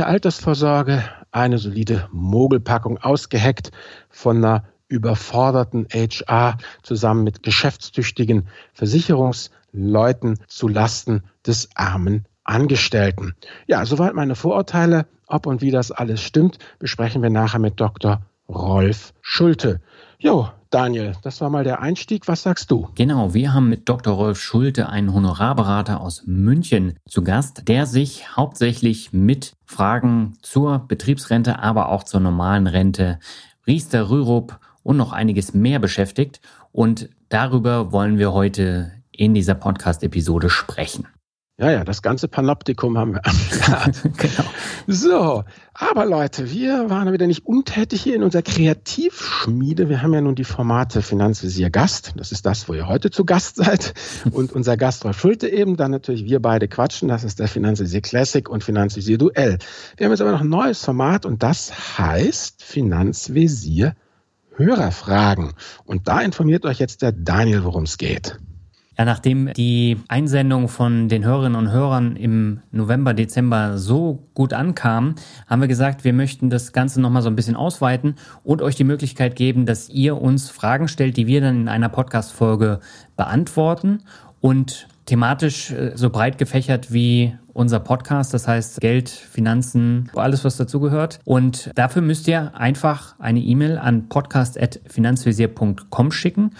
betriebliche Altersvorsorge, eine solide Mogelpackung ausgeheckt von einer überforderten HR zusammen mit geschäftstüchtigen Versicherungsleuten zu Lasten des armen Angestellten. Ja, soweit meine Vorurteile. Ob und wie das alles stimmt, besprechen wir nachher mit Dr. Rolf Schulte. Jo, Daniel, das war mal der Einstieg. Was sagst du? Genau, wir haben mit Dr. Rolf Schulte einen Honorarberater aus München zu Gast, der sich hauptsächlich mit Fragen zur Betriebsrente, aber auch zur normalen Rente, Riester, Rürup und noch einiges mehr beschäftigt. Und darüber wollen wir heute in dieser Podcast-Episode sprechen. Ja, ja, das ganze Panoptikum haben wir genau. So, aber Leute, wir waren wieder nicht untätig hier in unserer Kreativschmiede. Wir haben ja nun die Formate Finanzvisier Gast. Das ist das, wo ihr heute zu Gast seid. Und unser Gast war Schulte eben. Dann natürlich wir beide quatschen. Das ist der Finanzvisier Classic und Finanzvisier Duell. Wir haben jetzt aber noch ein neues Format und das heißt Finanzvisier Hörerfragen. Und da informiert euch jetzt der Daniel, worum es geht. Ja, nachdem die Einsendung von den Hörerinnen und Hörern im November, Dezember so gut ankam, haben wir gesagt, wir möchten das Ganze nochmal so ein bisschen ausweiten und euch die Möglichkeit geben, dass ihr uns Fragen stellt, die wir dann in einer Podcast-Folge beantworten und thematisch äh, so breit gefächert wie unser Podcast, das heißt Geld, Finanzen, alles was dazugehört. Und dafür müsst ihr einfach eine E-Mail an podcast.finanzvisier.com schicken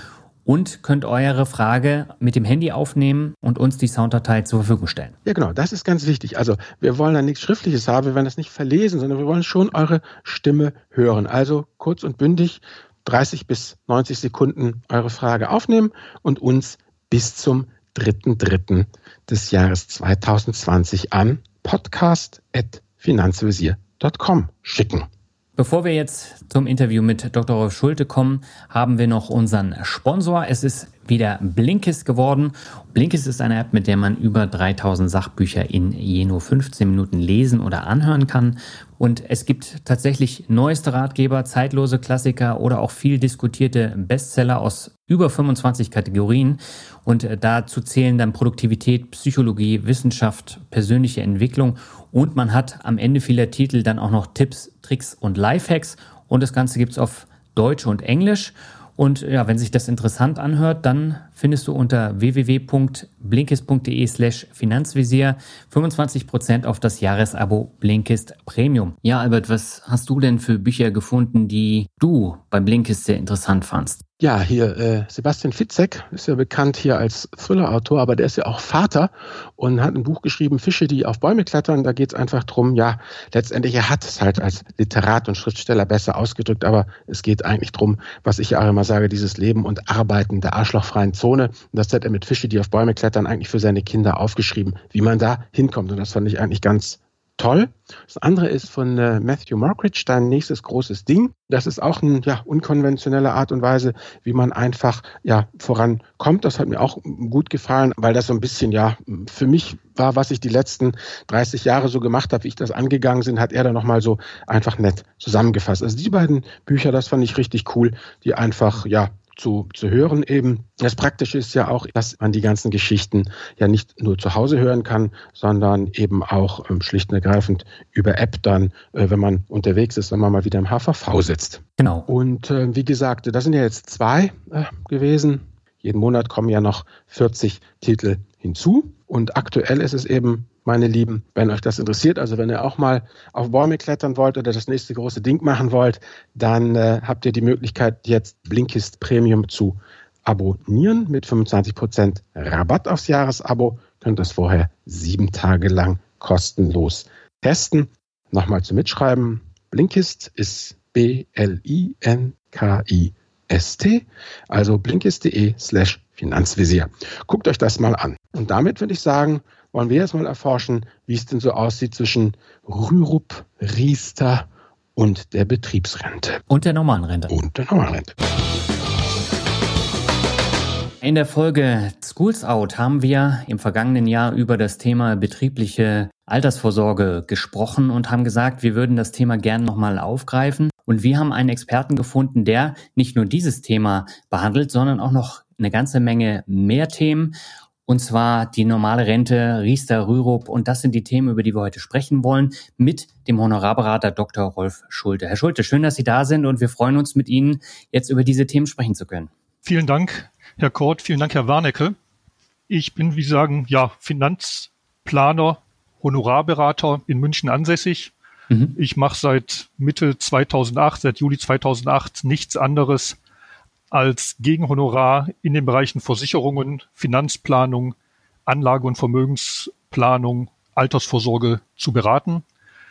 und könnt eure Frage mit dem Handy aufnehmen und uns die Sounddatei zur Verfügung stellen. Ja, genau, das ist ganz wichtig. Also wir wollen da nichts Schriftliches haben, wir wollen das nicht verlesen, sondern wir wollen schon eure Stimme hören. Also kurz und bündig 30 bis 90 Sekunden eure Frage aufnehmen und uns bis zum 3.3. des Jahres 2020 an podcast.finanzvisier.com schicken. Bevor wir jetzt zum Interview mit Dr. Rolf Schulte kommen, haben wir noch unseren Sponsor. Es ist wieder Blinkist geworden. Blinkist ist eine App, mit der man über 3000 Sachbücher in je nur 15 Minuten lesen oder anhören kann. Und es gibt tatsächlich neueste Ratgeber, zeitlose Klassiker oder auch viel diskutierte Bestseller aus über 25 Kategorien. Und dazu zählen dann Produktivität, Psychologie, Wissenschaft, persönliche Entwicklung. Und man hat am Ende vieler Titel dann auch noch Tipps, Tricks und Lifehacks. Und das Ganze gibt es auf Deutsch und Englisch. Und ja, wenn sich das interessant anhört, dann findest du unter www.blinkist.de slash Finanzvisier 25% auf das Jahresabo Blinkist Premium. Ja, Albert, was hast du denn für Bücher gefunden, die du bei Blinkist sehr interessant fandst? Ja, hier äh, Sebastian Fitzek ist ja bekannt hier als Thriller-Autor, aber der ist ja auch Vater und hat ein Buch geschrieben, Fische, die auf Bäume klettern. Da geht es einfach drum, ja, letztendlich, er hat es halt als Literat und Schriftsteller besser ausgedrückt, aber es geht eigentlich drum, was ich ja auch immer sage, dieses Leben und Arbeiten der arschlochfreien Zone. Und das hat er mit Fische, die auf Bäume klettern, eigentlich für seine Kinder aufgeschrieben, wie man da hinkommt. Und das fand ich eigentlich ganz toll. Das andere ist von äh, Matthew Mockridge, dein nächstes großes Ding. Das ist auch eine ja, unkonventionelle Art und Weise, wie man einfach ja, vorankommt. Das hat mir auch gut gefallen, weil das so ein bisschen ja für mich war, was ich die letzten 30 Jahre so gemacht habe, wie ich das angegangen bin, hat er dann nochmal so einfach nett zusammengefasst. Also die beiden Bücher, das fand ich richtig cool, die einfach ja zu, zu hören eben. Das Praktische ist ja auch, dass man die ganzen Geschichten ja nicht nur zu Hause hören kann, sondern eben auch ähm, schlicht und ergreifend über App dann, äh, wenn man unterwegs ist, wenn man mal wieder im HVV sitzt. Genau. Und äh, wie gesagt, das sind ja jetzt zwei äh, gewesen. Jeden Monat kommen ja noch 40 Titel hinzu. Und aktuell ist es eben meine Lieben, wenn euch das interessiert, also wenn ihr auch mal auf Bäume klettern wollt oder das nächste große Ding machen wollt, dann äh, habt ihr die Möglichkeit, jetzt Blinkist Premium zu abonnieren mit 25% Rabatt aufs Jahresabo. Könnt das vorher sieben Tage lang kostenlos testen. Nochmal zum Mitschreiben. Blinkist ist B-L-I-N-K-I-S-T, also blinkist.de slash Finanzvisier. Guckt euch das mal an. Und damit würde ich sagen, wollen wir jetzt mal erforschen, wie es denn so aussieht zwischen Rürup, Riester und der Betriebsrente. Und der normalen Rente. Und der normalen Rente. In der Folge Schools Out haben wir im vergangenen Jahr über das Thema betriebliche Altersvorsorge gesprochen und haben gesagt, wir würden das Thema gern nochmal aufgreifen. Und wir haben einen Experten gefunden, der nicht nur dieses Thema behandelt, sondern auch noch eine ganze Menge mehr Themen. Und zwar die normale Rente, Riester, Rürup und das sind die Themen, über die wir heute sprechen wollen mit dem Honorarberater Dr. Rolf Schulte. Herr Schulte, schön, dass Sie da sind und wir freuen uns mit Ihnen jetzt über diese Themen sprechen zu können. Vielen Dank, Herr Kort, vielen Dank, Herr Warnecke. Ich bin, wie Sie sagen, ja, Finanzplaner, Honorarberater in München ansässig. Mhm. Ich mache seit Mitte 2008, seit Juli 2008 nichts anderes als Gegenhonorar in den Bereichen Versicherungen, Finanzplanung, Anlage- und Vermögensplanung, Altersvorsorge zu beraten.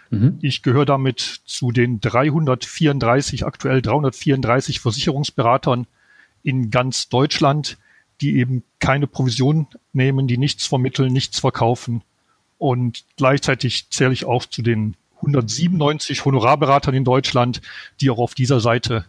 Mhm. Ich gehöre damit zu den 334, aktuell 334 Versicherungsberatern in ganz Deutschland, die eben keine Provision nehmen, die nichts vermitteln, nichts verkaufen. Und gleichzeitig zähle ich auch zu den 197 Honorarberatern in Deutschland, die auch auf dieser Seite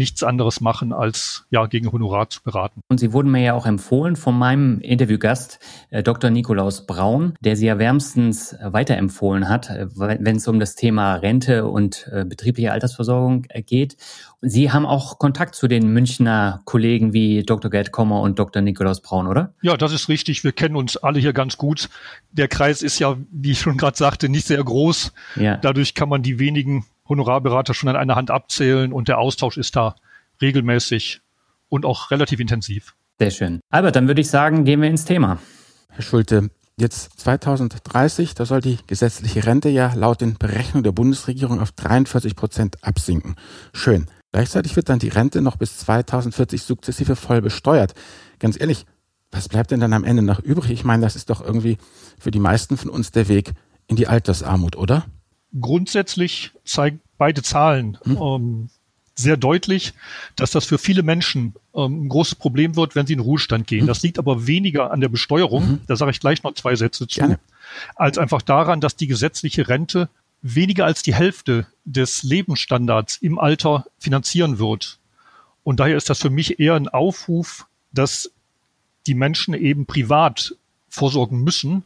nichts anderes machen, als ja gegen Honorar zu beraten. Und Sie wurden mir ja auch empfohlen von meinem Interviewgast, äh, Dr. Nikolaus Braun, der Sie ja wärmstens weiterempfohlen hat, äh, wenn es um das Thema Rente und äh, betriebliche Altersversorgung geht. Sie haben auch Kontakt zu den Münchner Kollegen wie Dr. Gerd Kommer und Dr. Nikolaus Braun, oder? Ja, das ist richtig. Wir kennen uns alle hier ganz gut. Der Kreis ist ja, wie ich schon gerade sagte, nicht sehr groß. Ja. Dadurch kann man die wenigen Honorarberater schon an einer Hand abzählen und der Austausch ist da regelmäßig und auch relativ intensiv. Sehr schön. Albert, dann würde ich sagen, gehen wir ins Thema. Herr Schulte, jetzt 2030, da soll die gesetzliche Rente ja laut den Berechnungen der Bundesregierung auf 43 Prozent absinken. Schön. Gleichzeitig wird dann die Rente noch bis 2040 sukzessive voll besteuert. Ganz ehrlich, was bleibt denn dann am Ende noch übrig? Ich meine, das ist doch irgendwie für die meisten von uns der Weg in die Altersarmut, oder? Grundsätzlich zeigen beide Zahlen hm. ähm, sehr deutlich, dass das für viele Menschen ähm, ein großes Problem wird, wenn sie in Ruhestand gehen. Hm. Das liegt aber weniger an der Besteuerung, mhm. da sage ich gleich noch zwei Sätze zu, Gerne. als einfach daran, dass die gesetzliche Rente weniger als die Hälfte des Lebensstandards im Alter finanzieren wird. Und daher ist das für mich eher ein Aufruf, dass die Menschen eben privat vorsorgen müssen,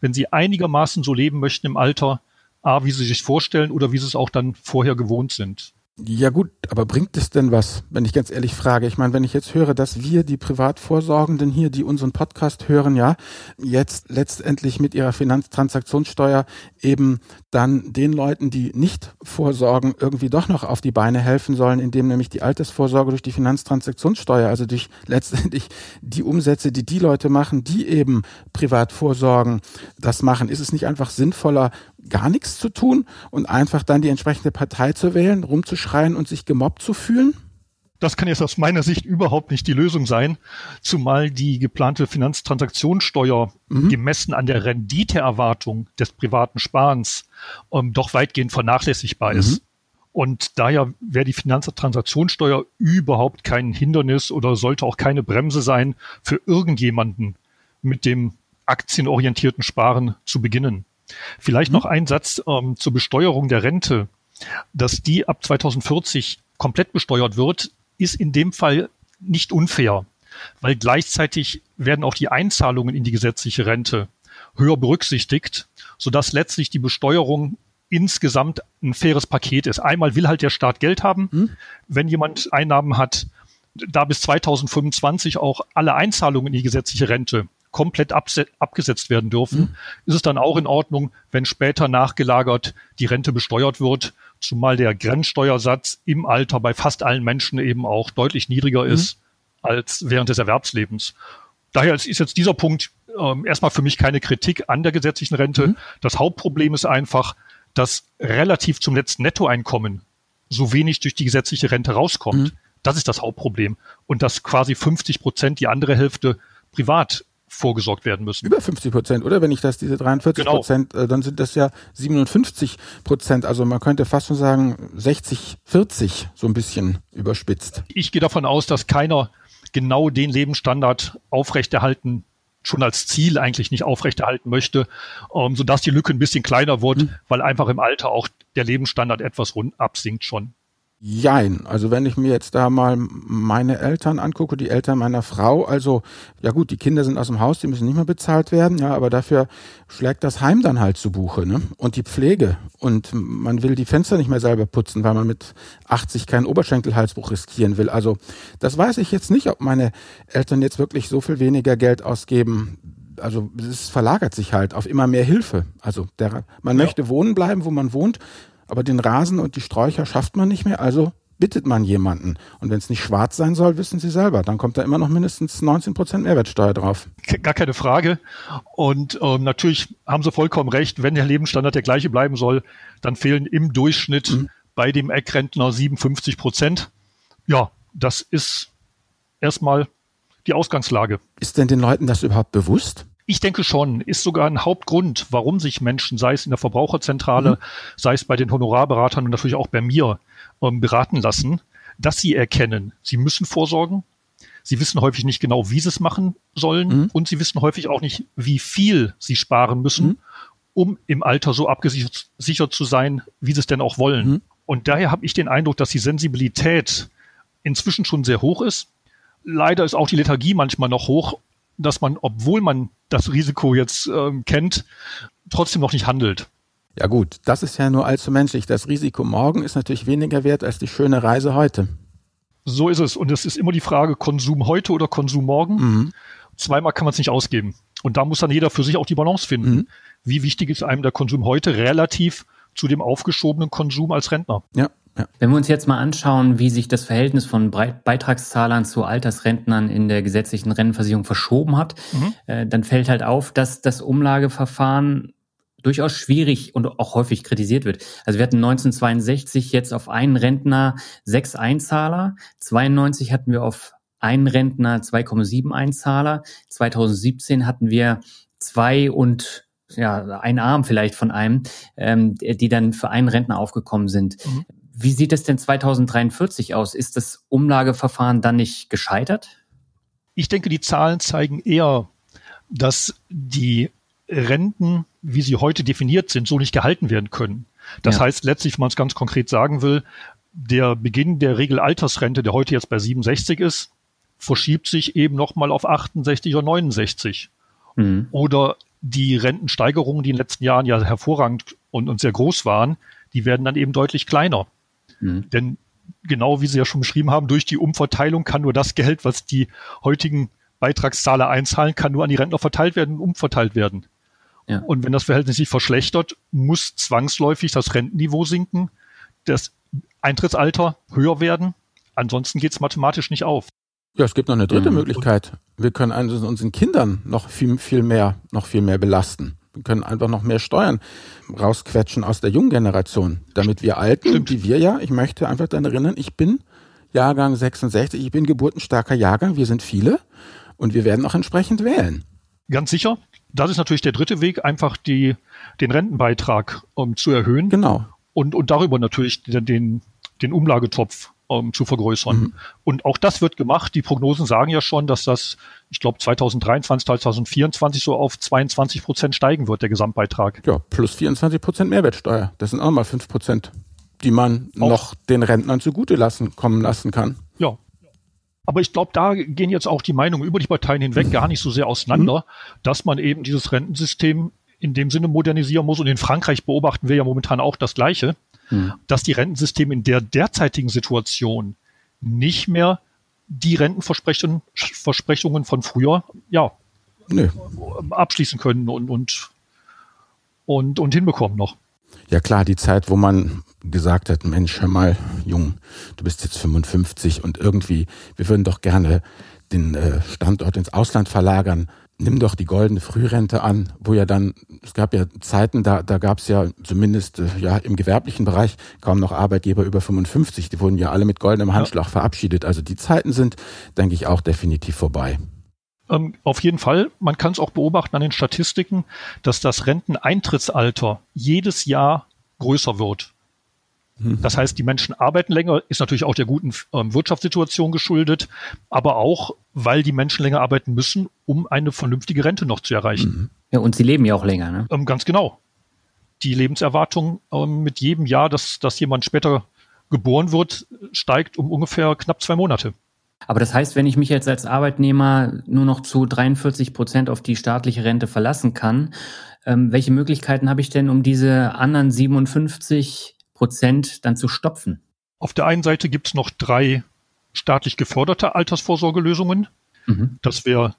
wenn sie einigermaßen so leben möchten im Alter, A, wie sie sich vorstellen oder wie sie es auch dann vorher gewohnt sind. Ja gut, aber bringt es denn was, wenn ich ganz ehrlich frage? Ich meine, wenn ich jetzt höre, dass wir, die Privatvorsorgenden hier, die unseren Podcast hören, ja, jetzt letztendlich mit ihrer Finanztransaktionssteuer eben dann den Leuten, die nicht vorsorgen, irgendwie doch noch auf die Beine helfen sollen, indem nämlich die Altersvorsorge durch die Finanztransaktionssteuer, also durch letztendlich die Umsätze, die die Leute machen, die eben privat vorsorgen, das machen. Ist es nicht einfach sinnvoller, gar nichts zu tun und einfach dann die entsprechende Partei zu wählen, rumzuschreien und sich gemobbt zu fühlen? Das kann jetzt aus meiner Sicht überhaupt nicht die Lösung sein, zumal die geplante Finanztransaktionssteuer mhm. gemessen an der Renditeerwartung des privaten Sparens ähm, doch weitgehend vernachlässigbar mhm. ist. Und daher wäre die Finanztransaktionssteuer überhaupt kein Hindernis oder sollte auch keine Bremse sein, für irgendjemanden mit dem aktienorientierten Sparen zu beginnen. Vielleicht mhm. noch ein Satz ähm, zur Besteuerung der Rente. Dass die ab 2040 komplett besteuert wird, ist in dem Fall nicht unfair, weil gleichzeitig werden auch die Einzahlungen in die gesetzliche Rente höher berücksichtigt, sodass letztlich die Besteuerung insgesamt ein faires Paket ist. Einmal will halt der Staat Geld haben, mhm. wenn jemand Einnahmen hat, da bis 2025 auch alle Einzahlungen in die gesetzliche Rente komplett abgesetzt werden dürfen, mhm. ist es dann auch in Ordnung, wenn später nachgelagert die Rente besteuert wird, zumal der Grenzsteuersatz im Alter bei fast allen Menschen eben auch deutlich niedriger mhm. ist als während des Erwerbslebens. Daher ist jetzt dieser Punkt ähm, erstmal für mich keine Kritik an der gesetzlichen Rente. Mhm. Das Hauptproblem ist einfach, dass relativ zum letzten Nettoeinkommen so wenig durch die gesetzliche Rente rauskommt. Mhm. Das ist das Hauptproblem. Und dass quasi 50 Prozent, die andere Hälfte privat vorgesorgt werden müssen. Über 50 Prozent, oder? Wenn ich das, diese 43 genau. Prozent, äh, dann sind das ja 57 Prozent. Also man könnte fast schon sagen 60, 40, so ein bisschen überspitzt. Ich gehe davon aus, dass keiner genau den Lebensstandard aufrechterhalten schon als Ziel eigentlich nicht aufrechterhalten möchte, ähm, sodass die Lücke ein bisschen kleiner wird, mhm. weil einfach im Alter auch der Lebensstandard etwas rund absinkt schon. Jein. Also wenn ich mir jetzt da mal meine Eltern angucke, die Eltern meiner Frau, also ja gut, die Kinder sind aus dem Haus, die müssen nicht mehr bezahlt werden, ja, aber dafür schlägt das Heim dann halt zu Buche, ne? Und die Pflege. Und man will die Fenster nicht mehr selber putzen, weil man mit 80 keinen Oberschenkelhalsbruch riskieren will. Also das weiß ich jetzt nicht, ob meine Eltern jetzt wirklich so viel weniger Geld ausgeben also es verlagert sich halt auf immer mehr Hilfe. Also der, man ja. möchte wohnen bleiben, wo man wohnt, aber den Rasen und die Sträucher schafft man nicht mehr, also bittet man jemanden. Und wenn es nicht schwarz sein soll, wissen Sie selber, dann kommt da immer noch mindestens 19 Prozent Mehrwertsteuer drauf. Gar keine Frage. Und ähm, natürlich haben Sie vollkommen recht, wenn der Lebensstandard der gleiche bleiben soll, dann fehlen im Durchschnitt mhm. bei dem Eckrentner 57 Prozent. Ja, das ist erstmal die Ausgangslage. Ist denn den Leuten das überhaupt bewusst? Ich denke schon, ist sogar ein Hauptgrund, warum sich Menschen, sei es in der Verbraucherzentrale, mhm. sei es bei den Honorarberatern und natürlich auch bei mir, ähm, beraten lassen, dass sie erkennen, sie müssen vorsorgen. Sie wissen häufig nicht genau, wie sie es machen sollen mhm. und sie wissen häufig auch nicht, wie viel sie sparen müssen, mhm. um im Alter so abgesichert zu sein, wie sie es denn auch wollen. Mhm. Und daher habe ich den Eindruck, dass die Sensibilität inzwischen schon sehr hoch ist. Leider ist auch die Lethargie manchmal noch hoch, dass man, obwohl man das Risiko jetzt ähm, kennt, trotzdem noch nicht handelt. Ja gut, das ist ja nur allzu menschlich. Das Risiko morgen ist natürlich weniger wert als die schöne Reise heute. So ist es. Und es ist immer die Frage, Konsum heute oder Konsum morgen. Mhm. Zweimal kann man es nicht ausgeben. Und da muss dann jeder für sich auch die Balance finden. Mhm. Wie wichtig ist einem der Konsum heute relativ zu dem aufgeschobenen Konsum als Rentner? Ja, ja. Wenn wir uns jetzt mal anschauen, wie sich das Verhältnis von Beitragszahlern zu Altersrentnern in der gesetzlichen Rentenversicherung verschoben hat, mhm. äh, dann fällt halt auf, dass das Umlageverfahren durchaus schwierig und auch häufig kritisiert wird. Also wir hatten 1962 jetzt auf einen Rentner sechs Einzahler, 92 hatten wir auf einen Rentner 2,7 Einzahler, 2017 hatten wir zwei und ja, ein Arm vielleicht von einem, ähm, die dann für einen Rentner aufgekommen sind. Mhm. Wie sieht es denn 2043 aus? Ist das Umlageverfahren dann nicht gescheitert? Ich denke, die Zahlen zeigen eher, dass die Renten, wie sie heute definiert sind, so nicht gehalten werden können. Das ja. heißt letztlich, wenn man es ganz konkret sagen will, der Beginn der Regelaltersrente, der heute jetzt bei 67 ist, verschiebt sich eben nochmal auf 68 oder 69. Mhm. Oder die Rentensteigerungen, die in den letzten Jahren ja hervorragend und, und sehr groß waren, die werden dann eben deutlich kleiner. Mhm. Denn genau wie Sie ja schon beschrieben haben, durch die Umverteilung kann nur das Geld, was die heutigen Beitragszahler einzahlen, kann nur an die Rentner verteilt werden und umverteilt werden. Ja. Und wenn das Verhältnis sich verschlechtert, muss zwangsläufig das Rentenniveau sinken, das Eintrittsalter höher werden. Ansonsten geht es mathematisch nicht auf. Ja, es gibt noch eine dritte mhm. Möglichkeit. Wir können also unseren Kindern noch viel, viel mehr, noch viel mehr belasten. Wir können einfach noch mehr Steuern rausquetschen aus der jungen Generation, damit wir Alten, die wir ja, ich möchte einfach daran erinnern, ich bin Jahrgang 66, ich bin geburtenstarker Jahrgang, wir sind viele und wir werden auch entsprechend wählen. Ganz sicher. Das ist natürlich der dritte Weg, einfach die, den Rentenbeitrag um, zu erhöhen. Genau. Und, und darüber natürlich den, den Umlagetopf ähm, zu vergrößern. Mhm. Und auch das wird gemacht. Die Prognosen sagen ja schon, dass das, ich glaube, 2023, 2024 so auf 22 Prozent steigen wird, der Gesamtbeitrag. Ja, plus 24 Prozent Mehrwertsteuer. Das sind auch mal 5 Prozent, die man auch. noch den Rentnern zugute lassen, kommen lassen kann. Ja. Aber ich glaube, da gehen jetzt auch die Meinungen über die Parteien hinweg gar nicht so sehr auseinander, mhm. dass man eben dieses Rentensystem in dem Sinne modernisieren muss. Und in Frankreich beobachten wir ja momentan auch das Gleiche hm. dass die Rentensysteme in der derzeitigen Situation nicht mehr die Rentenversprechungen Versprechungen von früher ja, nee. abschließen können und, und, und, und hinbekommen noch. Ja klar, die Zeit, wo man gesagt hat, Mensch, hör mal, Jung, du bist jetzt 55 und irgendwie, wir würden doch gerne den äh, Standort ins Ausland verlagern nimm doch die goldene Frührente an, wo ja dann, es gab ja Zeiten, da, da gab es ja zumindest äh, ja im gewerblichen Bereich kaum noch Arbeitgeber über 55, die wurden ja alle mit goldenem Handschlag ja. verabschiedet. Also die Zeiten sind, denke ich, auch definitiv vorbei. Ähm, auf jeden Fall. Man kann es auch beobachten an den Statistiken, dass das Renteneintrittsalter jedes Jahr größer wird. Mhm. Das heißt, die Menschen arbeiten länger, ist natürlich auch der guten ähm, Wirtschaftssituation geschuldet, aber auch, weil die Menschen länger arbeiten müssen, um eine vernünftige Rente noch zu erreichen. Mhm. Ja, und sie leben ja auch länger, ne? Ähm, ganz genau. Die Lebenserwartung ähm, mit jedem Jahr, dass, dass jemand später geboren wird, steigt um ungefähr knapp zwei Monate. Aber das heißt, wenn ich mich jetzt als Arbeitnehmer nur noch zu 43 Prozent auf die staatliche Rente verlassen kann, ähm, welche Möglichkeiten habe ich denn, um diese anderen 57 Prozent dann zu stopfen? Auf der einen Seite gibt es noch drei staatlich geförderte Altersvorsorgelösungen. Mhm. Das wäre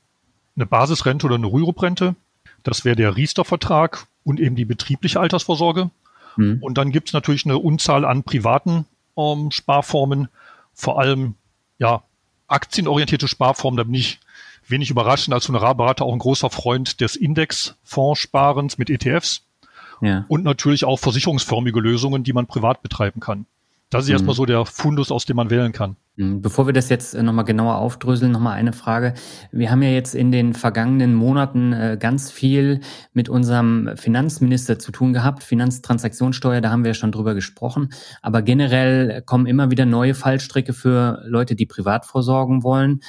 eine Basisrente oder eine Rürup-Rente. Das wäre der Riester-Vertrag und eben die betriebliche Altersvorsorge. Mhm. Und dann gibt es natürlich eine Unzahl an privaten ähm, Sparformen, vor allem ja aktienorientierte Sparformen. Da bin ich wenig überraschend als Honorarberater auch ein großer Freund des Indexfondssparens mit ETFs. Ja. Und natürlich auch versicherungsförmige Lösungen, die man privat betreiben kann. Das ist mhm. erstmal so der Fundus, aus dem man wählen kann. Mhm. Bevor wir das jetzt äh, nochmal genauer aufdröseln, nochmal eine Frage. Wir haben ja jetzt in den vergangenen Monaten äh, ganz viel mit unserem Finanzminister zu tun gehabt. Finanztransaktionssteuer, da haben wir ja schon drüber gesprochen. Aber generell kommen immer wieder neue Fallstricke für Leute, die privat vorsorgen wollen.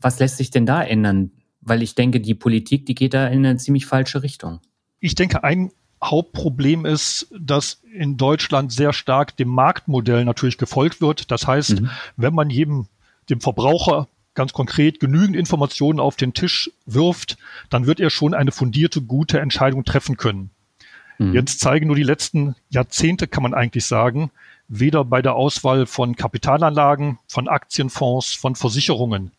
Was lässt sich denn da ändern? Weil ich denke, die Politik, die geht da in eine ziemlich falsche Richtung. Ich denke, ein Hauptproblem ist, dass in Deutschland sehr stark dem Marktmodell natürlich gefolgt wird. Das heißt, mhm. wenn man jedem, dem Verbraucher ganz konkret genügend Informationen auf den Tisch wirft, dann wird er schon eine fundierte, gute Entscheidung treffen können. Mhm. Jetzt zeigen nur die letzten Jahrzehnte, kann man eigentlich sagen, weder bei der Auswahl von Kapitalanlagen, von Aktienfonds, von Versicherungen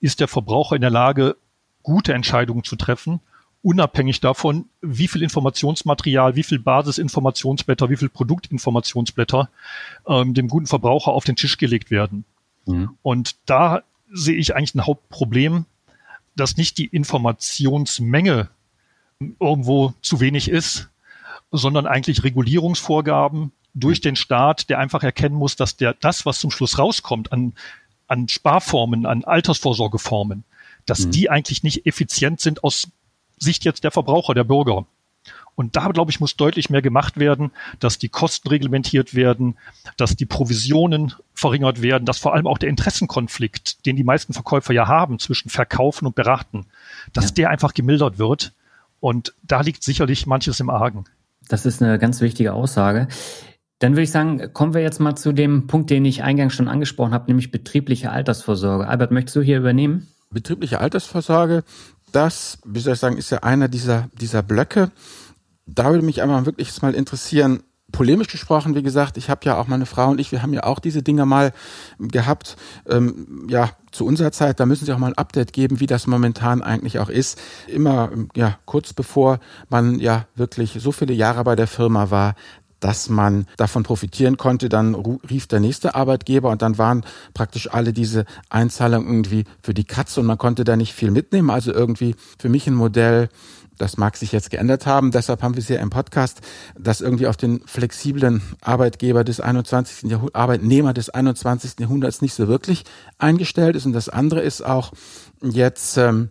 ist der Verbraucher in der Lage, gute Entscheidungen zu treffen unabhängig davon, wie viel Informationsmaterial, wie viel Basisinformationsblätter, wie viel Produktinformationsblätter ähm, dem guten Verbraucher auf den Tisch gelegt werden. Mhm. Und da sehe ich eigentlich ein Hauptproblem, dass nicht die Informationsmenge irgendwo zu wenig ist, sondern eigentlich Regulierungsvorgaben durch den Staat, der einfach erkennen muss, dass der das, was zum Schluss rauskommt an, an Sparformen, an Altersvorsorgeformen, dass mhm. die eigentlich nicht effizient sind aus Sicht jetzt der Verbraucher, der Bürger. Und da, glaube ich, muss deutlich mehr gemacht werden, dass die Kosten reglementiert werden, dass die Provisionen verringert werden, dass vor allem auch der Interessenkonflikt, den die meisten Verkäufer ja haben zwischen Verkaufen und Beraten, dass ja. der einfach gemildert wird. Und da liegt sicherlich manches im Argen. Das ist eine ganz wichtige Aussage. Dann würde ich sagen, kommen wir jetzt mal zu dem Punkt, den ich eingangs schon angesprochen habe, nämlich betriebliche Altersvorsorge. Albert, möchtest du hier übernehmen? Betriebliche Altersvorsorge das, wie soll ich sagen, ist ja einer dieser, dieser Blöcke. Da würde mich einmal wirklich mal interessieren, polemisch gesprochen, wie gesagt, ich habe ja auch meine Frau und ich, wir haben ja auch diese Dinge mal gehabt. Ähm, ja, zu unserer Zeit, da müssen Sie auch mal ein Update geben, wie das momentan eigentlich auch ist. Immer, ja, kurz bevor man ja wirklich so viele Jahre bei der Firma war, dass man davon profitieren konnte. Dann rief der nächste Arbeitgeber und dann waren praktisch alle diese Einzahlungen irgendwie für die Katze und man konnte da nicht viel mitnehmen. Also irgendwie für mich ein Modell, das mag sich jetzt geändert haben. Deshalb haben wir es ja im Podcast, das irgendwie auf den flexiblen Arbeitgeber des 21. Jahrhunderts, Arbeitnehmer des 21. Jahrhunderts nicht so wirklich eingestellt ist. Und das andere ist auch jetzt, ähm,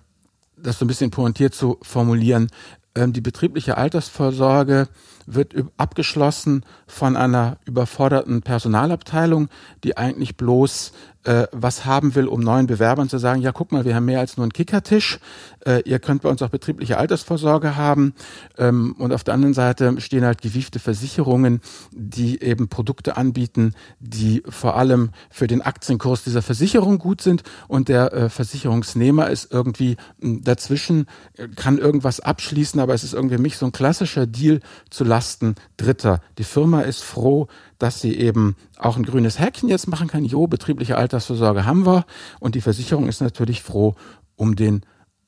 das so ein bisschen pointiert zu formulieren, ähm, die betriebliche Altersvorsorge wird abgeschlossen von einer überforderten Personalabteilung, die eigentlich bloß äh, was haben will, um neuen Bewerbern zu sagen, ja, guck mal, wir haben mehr als nur einen Kickertisch, äh, ihr könnt bei uns auch betriebliche Altersvorsorge haben. Ähm, und auf der anderen Seite stehen halt gewiefte Versicherungen, die eben Produkte anbieten, die vor allem für den Aktienkurs dieser Versicherung gut sind. Und der äh, Versicherungsnehmer ist irgendwie hm, dazwischen, äh, kann irgendwas abschließen, aber es ist irgendwie mich so ein klassischer Deal zu Lasten Dritter. Die Firma ist froh, dass sie eben auch ein grünes Häkchen jetzt machen kann. Jo, betriebliche Altersvorsorge haben wir. Und die Versicherung ist natürlich froh um den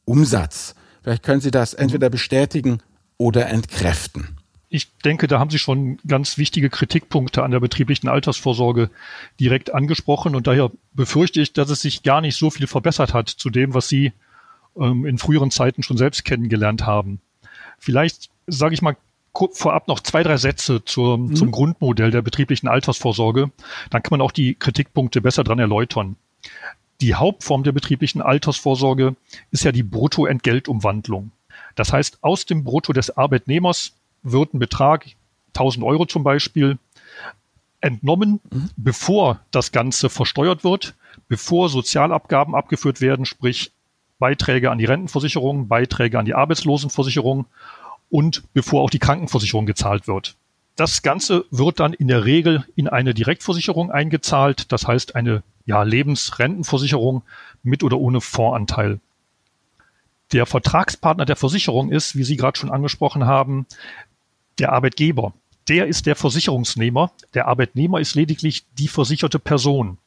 Umsatz. Vielleicht können Sie das entweder bestätigen oder entkräften. Ich denke, da haben Sie schon ganz wichtige Kritikpunkte an der betrieblichen Altersvorsorge direkt angesprochen und daher befürchte ich, dass es sich gar nicht so viel verbessert hat zu dem, was Sie ähm, in früheren Zeiten schon selbst kennengelernt haben. Vielleicht sage ich mal vorab noch zwei, drei Sätze zur, mhm. zum Grundmodell der betrieblichen Altersvorsorge. Dann kann man auch die Kritikpunkte besser dran erläutern. Die Hauptform der betrieblichen Altersvorsorge ist ja die Bruttoentgeltumwandlung. Das heißt, aus dem Brutto des Arbeitnehmers wird ein Betrag, 1000 Euro zum Beispiel, entnommen, mhm. bevor das Ganze versteuert wird, bevor Sozialabgaben abgeführt werden, sprich Beiträge an die Rentenversicherung, Beiträge an die Arbeitslosenversicherung und bevor auch die Krankenversicherung gezahlt wird. Das Ganze wird dann in der Regel in eine Direktversicherung eingezahlt, das heißt eine ja, Lebensrentenversicherung mit oder ohne Fondsanteil. Der Vertragspartner der Versicherung ist, wie Sie gerade schon angesprochen haben, der Arbeitgeber. Der ist der Versicherungsnehmer. Der Arbeitnehmer ist lediglich die versicherte Person.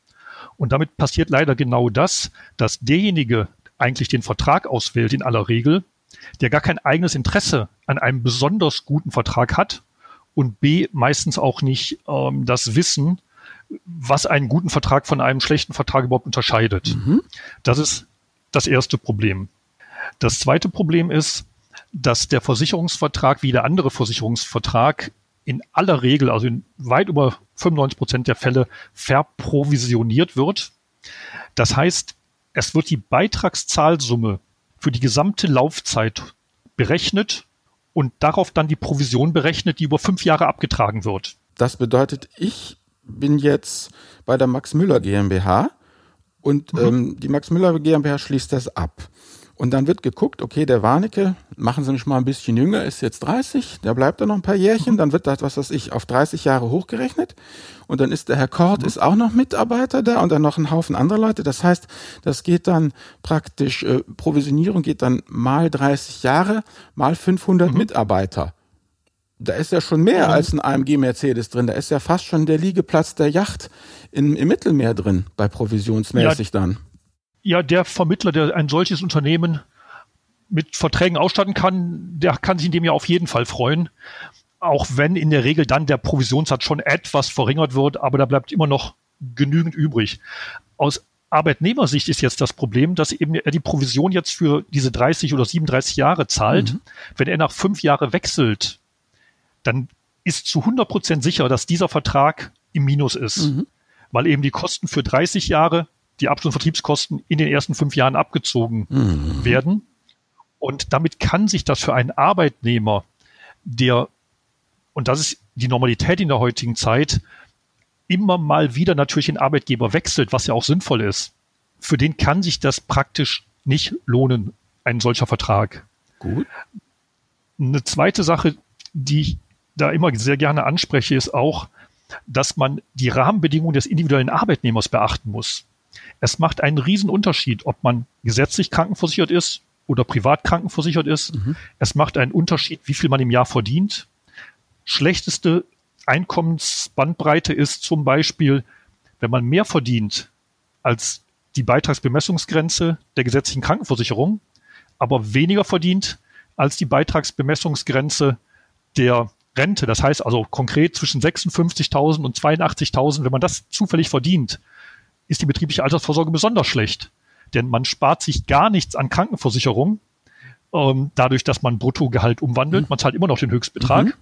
Und damit passiert leider genau das, dass derjenige eigentlich den Vertrag auswählt in aller Regel, der gar kein eigenes Interesse an einem besonders guten Vertrag hat und B meistens auch nicht ähm, das Wissen, was einen guten Vertrag von einem schlechten Vertrag überhaupt unterscheidet. Mhm. Das ist das erste Problem. Das zweite Problem ist, dass der Versicherungsvertrag wie der andere Versicherungsvertrag in aller Regel, also in weit über 95 Prozent der Fälle, verprovisioniert wird. Das heißt, es wird die Beitragszahlsumme für die gesamte Laufzeit berechnet und darauf dann die Provision berechnet, die über fünf Jahre abgetragen wird. Das bedeutet, ich bin jetzt bei der Max Müller GmbH und mhm. ähm, die Max Müller GmbH schließt das ab. Und dann wird geguckt, okay, der Warnecke, machen Sie mich mal ein bisschen jünger, ist jetzt 30, der bleibt da noch ein paar Jährchen, dann wird das, was weiß ich, auf 30 Jahre hochgerechnet. Und dann ist der Herr Kort, ist auch noch Mitarbeiter da und dann noch ein Haufen anderer Leute. Das heißt, das geht dann praktisch, äh, Provisionierung geht dann mal 30 Jahre, mal 500 mhm. Mitarbeiter. Da ist ja schon mehr mhm. als ein AMG Mercedes drin. Da ist ja fast schon der Liegeplatz der Yacht in, im Mittelmeer drin, bei provisionsmäßig ja. dann ja, der Vermittler, der ein solches Unternehmen mit Verträgen ausstatten kann, der kann sich in dem ja auf jeden Fall freuen. Auch wenn in der Regel dann der Provisionssatz schon etwas verringert wird, aber da bleibt immer noch genügend übrig. Aus Arbeitnehmersicht ist jetzt das Problem, dass eben er die Provision jetzt für diese 30 oder 37 Jahre zahlt. Mhm. Wenn er nach fünf Jahren wechselt, dann ist zu 100 Prozent sicher, dass dieser Vertrag im Minus ist, mhm. weil eben die Kosten für 30 Jahre die Abschluss- und Vertriebskosten in den ersten fünf Jahren abgezogen mhm. werden. Und damit kann sich das für einen Arbeitnehmer, der, und das ist die Normalität in der heutigen Zeit, immer mal wieder natürlich den Arbeitgeber wechselt, was ja auch sinnvoll ist. Für den kann sich das praktisch nicht lohnen, ein solcher Vertrag. Gut. Eine zweite Sache, die ich da immer sehr gerne anspreche, ist auch, dass man die Rahmenbedingungen des individuellen Arbeitnehmers beachten muss. Es macht einen riesen Unterschied, ob man gesetzlich krankenversichert ist oder privat krankenversichert ist. Mhm. Es macht einen Unterschied, wie viel man im Jahr verdient. Schlechteste Einkommensbandbreite ist zum Beispiel, wenn man mehr verdient als die Beitragsbemessungsgrenze der gesetzlichen Krankenversicherung, aber weniger verdient als die Beitragsbemessungsgrenze der Rente. Das heißt also konkret zwischen 56.000 und 82.000, wenn man das zufällig verdient, ist die betriebliche Altersvorsorge besonders schlecht. Denn man spart sich gar nichts an Krankenversicherung, ähm, dadurch, dass man Bruttogehalt umwandelt. Mhm. Man zahlt immer noch den Höchstbetrag. Mhm.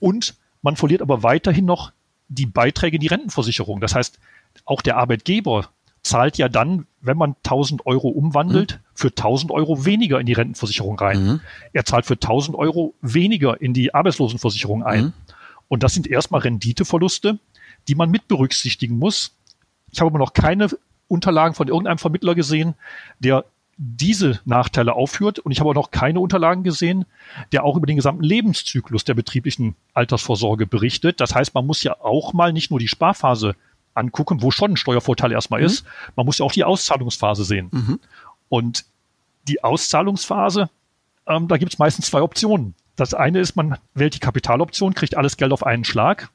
Und man verliert aber weiterhin noch die Beiträge in die Rentenversicherung. Das heißt, auch der Arbeitgeber zahlt ja dann, wenn man 1000 Euro umwandelt, mhm. für 1000 Euro weniger in die Rentenversicherung rein. Mhm. Er zahlt für 1000 Euro weniger in die Arbeitslosenversicherung ein. Mhm. Und das sind erstmal Renditeverluste, die man mit berücksichtigen muss, ich habe aber noch keine Unterlagen von irgendeinem Vermittler gesehen, der diese Nachteile aufführt. Und ich habe auch noch keine Unterlagen gesehen, der auch über den gesamten Lebenszyklus der betrieblichen Altersvorsorge berichtet. Das heißt, man muss ja auch mal nicht nur die Sparphase angucken, wo schon ein Steuervorteil erstmal mhm. ist, man muss ja auch die Auszahlungsphase sehen. Mhm. Und die Auszahlungsphase, ähm, da gibt es meistens zwei Optionen. Das eine ist, man wählt die Kapitaloption, kriegt alles Geld auf einen Schlag.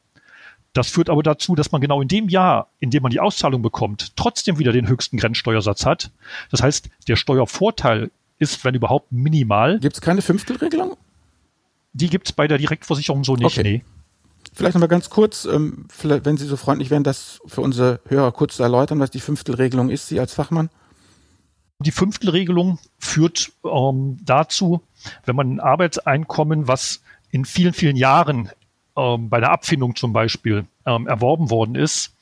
Das führt aber dazu, dass man genau in dem Jahr, in dem man die Auszahlung bekommt, trotzdem wieder den höchsten Grenzsteuersatz hat. Das heißt, der Steuervorteil ist, wenn überhaupt, minimal. Gibt es keine Fünftelregelung? Die gibt es bei der Direktversicherung so nicht, okay. nee. Vielleicht nochmal ganz kurz, ähm, wenn Sie so freundlich wären, das für unsere Hörer kurz zu erläutern, was die Fünftelregelung ist, Sie als Fachmann. Die Fünftelregelung führt ähm, dazu, wenn man ein Arbeitseinkommen, was in vielen, vielen Jahren ähm, bei der Abfindung zum Beispiel ähm, erworben worden ist,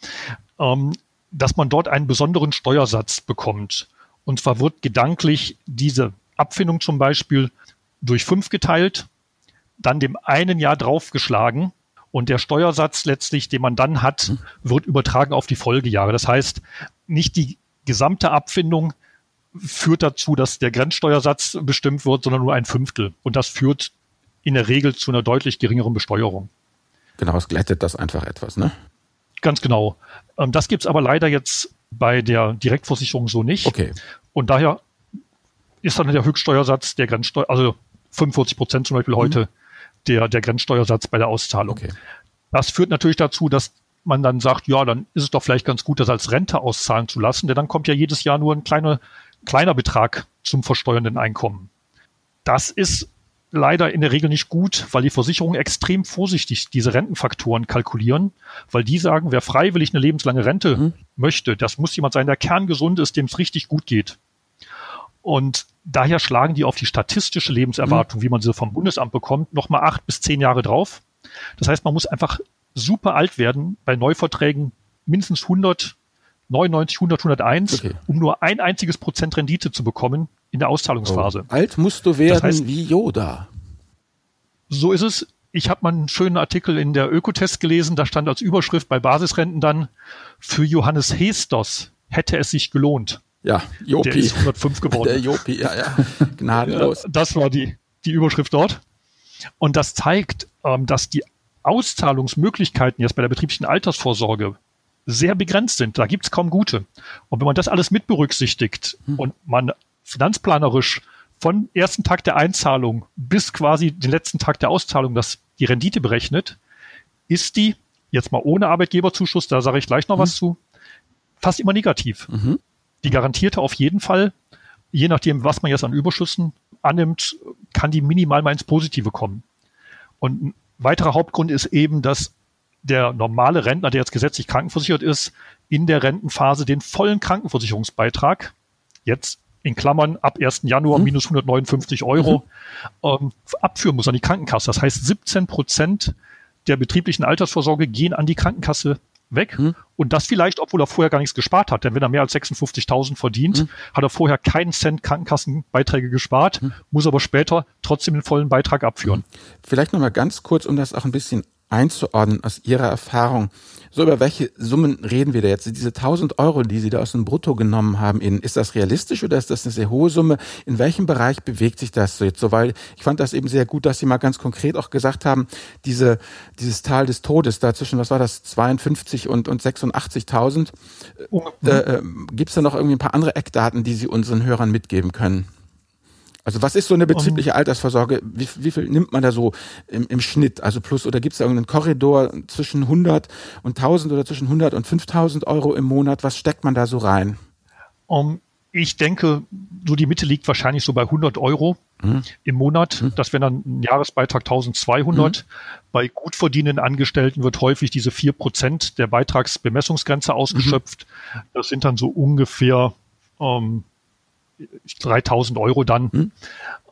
ähm, dass man dort einen besonderen Steuersatz bekommt. Und zwar wird gedanklich diese Abfindung zum Beispiel durch fünf geteilt, dann dem einen Jahr draufgeschlagen und der Steuersatz letztlich, den man dann hat, wird übertragen auf die Folgejahre. Das heißt, nicht die gesamte Abfindung führt dazu, dass der Grenzsteuersatz bestimmt wird, sondern nur ein Fünftel. Und das führt in der Regel zu einer deutlich geringeren Besteuerung. Genau, es glättet das einfach etwas, ne? Ganz genau. Ähm, das gibt's aber leider jetzt bei der Direktversicherung so nicht. Okay. Und daher ist dann der Höchststeuersatz der Grenzsteuer, also 45 Prozent zum Beispiel mhm. heute, der, der Grenzsteuersatz bei der Auszahlung. Okay. Das führt natürlich dazu, dass man dann sagt, ja, dann ist es doch vielleicht ganz gut, das als Rente auszahlen zu lassen, denn dann kommt ja jedes Jahr nur ein kleiner kleiner Betrag zum versteuernden Einkommen. Das ist leider in der Regel nicht gut, weil die Versicherungen extrem vorsichtig diese Rentenfaktoren kalkulieren, weil die sagen, wer freiwillig eine lebenslange Rente mhm. möchte, das muss jemand sein, der kerngesund ist, dem es richtig gut geht. Und daher schlagen die auf die statistische Lebenserwartung, mhm. wie man sie vom Bundesamt bekommt, nochmal acht bis zehn Jahre drauf. Das heißt, man muss einfach super alt werden, bei Neuverträgen mindestens 100, 99, 100, 101, okay. um nur ein einziges Prozent Rendite zu bekommen in der Auszahlungsphase. Oh. Alt musst du werden das heißt, wie Yoda. So ist es. Ich habe mal einen schönen Artikel in der Ökotest gelesen, da stand als Überschrift bei Basisrenten dann, für Johannes Hestos hätte es sich gelohnt. Ja, Jopi. Der ist 105 geworden. Der Jopi, ja, ja. Gnadenlos. das war die, die Überschrift dort. Und das zeigt, ähm, dass die Auszahlungsmöglichkeiten jetzt bei der betrieblichen Altersvorsorge sehr begrenzt sind. Da gibt's kaum gute. Und wenn man das alles mit berücksichtigt hm. und man finanzplanerisch von ersten Tag der Einzahlung bis quasi den letzten Tag der Auszahlung das, die Rendite berechnet, ist die, jetzt mal ohne Arbeitgeberzuschuss, da sage ich gleich noch mhm. was zu, fast immer negativ. Mhm. Die garantierte auf jeden Fall, je nachdem, was man jetzt an Überschüssen annimmt, kann die minimal mal ins Positive kommen. Und ein weiterer Hauptgrund ist eben, dass der normale Rentner, der jetzt gesetzlich krankenversichert ist, in der Rentenphase den vollen Krankenversicherungsbeitrag jetzt in Klammern ab 1. Januar mhm. minus 159 Euro mhm. ähm, abführen muss an die Krankenkasse. Das heißt, 17 Prozent der betrieblichen Altersvorsorge gehen an die Krankenkasse weg. Mhm. Und das vielleicht, obwohl er vorher gar nichts gespart hat. Denn wenn er mehr als 56.000 verdient, mhm. hat er vorher keinen Cent Krankenkassenbeiträge gespart, mhm. muss aber später trotzdem den vollen Beitrag abführen. Vielleicht nochmal ganz kurz, um das auch ein bisschen einzuordnen aus Ihrer Erfahrung. So, über welche Summen reden wir da jetzt? Diese 1000 Euro, die Sie da aus dem Brutto genommen haben, ist das realistisch oder ist das eine sehr hohe Summe? In welchem Bereich bewegt sich das so jetzt so? Weil ich fand das eben sehr gut, dass Sie mal ganz konkret auch gesagt haben, diese, dieses Tal des Todes dazwischen, was war das, 52 und, und 86.000? Äh, äh, Gibt es da noch irgendwie ein paar andere Eckdaten, die Sie unseren Hörern mitgeben können? Also was ist so eine betriebliche Altersvorsorge? Wie, wie viel nimmt man da so im, im Schnitt? Also plus oder gibt es da irgendeinen Korridor zwischen 100 und 1000 oder zwischen 100 und 5000 Euro im Monat? Was steckt man da so rein? Um, ich denke, so die Mitte liegt wahrscheinlich so bei 100 Euro mhm. im Monat. Mhm. Das wäre dann ein Jahresbeitrag 1200. Mhm. Bei gut verdienenden Angestellten wird häufig diese 4% der Beitragsbemessungsgrenze ausgeschöpft. Mhm. Das sind dann so ungefähr ähm, 3000 Euro dann, hm?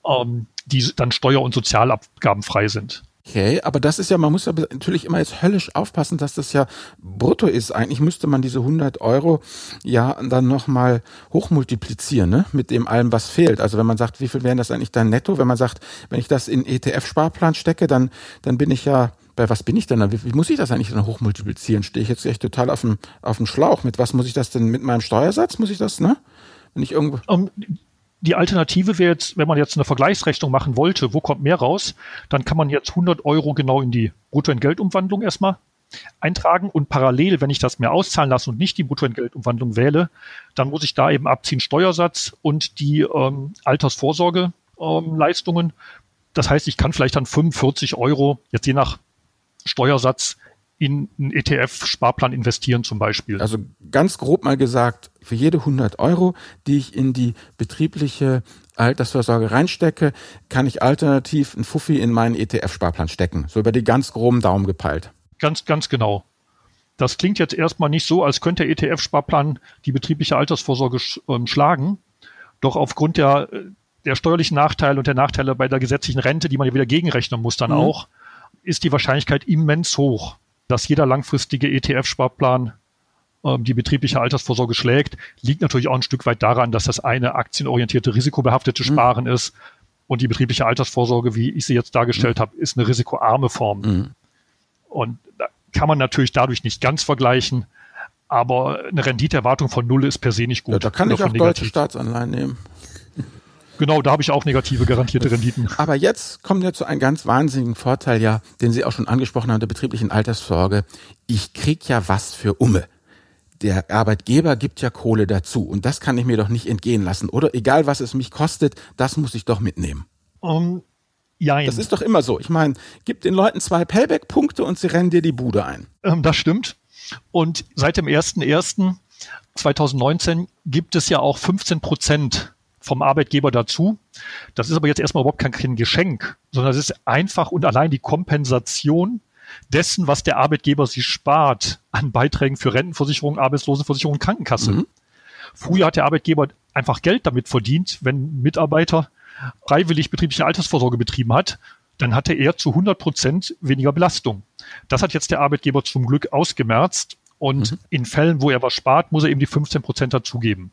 ähm, die dann steuer- und Sozialabgaben frei sind. Okay, aber das ist ja, man muss aber natürlich immer jetzt höllisch aufpassen, dass das ja brutto ist. Eigentlich müsste man diese 100 Euro ja dann nochmal hochmultiplizieren, ne? Mit dem allem, was fehlt. Also wenn man sagt, wie viel wären das eigentlich dann netto? Wenn man sagt, wenn ich das in ETF-Sparplan stecke, dann, dann bin ich ja, bei was bin ich denn dann? Wie, wie muss ich das eigentlich dann hochmultiplizieren? Stehe ich jetzt echt total auf dem, auf dem Schlauch? Mit was muss ich das denn, mit meinem Steuersatz muss ich das, ne? Wenn ich irgendwo. Um, die Alternative wäre jetzt, wenn man jetzt eine Vergleichsrechnung machen wollte, wo kommt mehr raus, dann kann man jetzt 100 Euro genau in die Bruttoentgeltumwandlung erstmal eintragen und parallel, wenn ich das mehr auszahlen lasse und nicht die Bruttoentgeltumwandlung wähle, dann muss ich da eben abziehen Steuersatz und die ähm, Altersvorsorgeleistungen. Ähm, das heißt, ich kann vielleicht dann 45 Euro, jetzt je nach Steuersatz, in einen ETF-Sparplan investieren zum Beispiel. Also ganz grob mal gesagt, für jede 100 Euro, die ich in die betriebliche Altersvorsorge reinstecke, kann ich alternativ ein Fuffi in meinen ETF-Sparplan stecken. So über die ganz groben Daumen gepeilt. Ganz, ganz genau. Das klingt jetzt erstmal nicht so, als könnte der ETF-Sparplan die betriebliche Altersvorsorge sch äh, schlagen. Doch aufgrund der, der steuerlichen Nachteile und der Nachteile bei der gesetzlichen Rente, die man ja wieder gegenrechnen muss dann mhm. auch, ist die Wahrscheinlichkeit immens hoch, dass jeder langfristige ETF-Sparplan ähm, die betriebliche Altersvorsorge schlägt, liegt natürlich auch ein Stück weit daran, dass das eine aktienorientierte, risikobehaftete mhm. Sparen mhm. ist und die betriebliche Altersvorsorge, wie ich sie jetzt dargestellt mhm. habe, ist eine risikoarme Form. Mhm. Und da kann man natürlich dadurch nicht ganz vergleichen, aber eine Renditeerwartung von null ist per se nicht gut. Ja, da kann ich auch deutsche Staatsanleihen nehmen. Genau, da habe ich auch negative garantierte Renditen. Aber jetzt kommen wir zu einem ganz wahnsinnigen Vorteil, ja, den Sie auch schon angesprochen haben, der betrieblichen Altersvorsorge. Ich krieg ja was für Umme. Der Arbeitgeber gibt ja Kohle dazu und das kann ich mir doch nicht entgehen lassen. Oder egal, was es mich kostet, das muss ich doch mitnehmen. Um, ja, das ist doch immer so. Ich meine, gib den Leuten zwei Payback-Punkte und sie rennen dir die Bude ein. Ähm, das stimmt. Und seit dem 1.1 2019 gibt es ja auch 15 Prozent vom Arbeitgeber dazu. Das ist aber jetzt erstmal überhaupt kein Geschenk, sondern es ist einfach und allein die Kompensation dessen, was der Arbeitgeber sich spart an Beiträgen für Rentenversicherung, Arbeitslosenversicherung, Krankenkasse. Mhm. Früher hat der Arbeitgeber einfach Geld damit verdient, wenn ein Mitarbeiter freiwillig betriebliche Altersvorsorge betrieben hat, dann hatte er zu 100 Prozent weniger Belastung. Das hat jetzt der Arbeitgeber zum Glück ausgemerzt und mhm. in Fällen, wo er was spart, muss er eben die 15 Prozent dazugeben.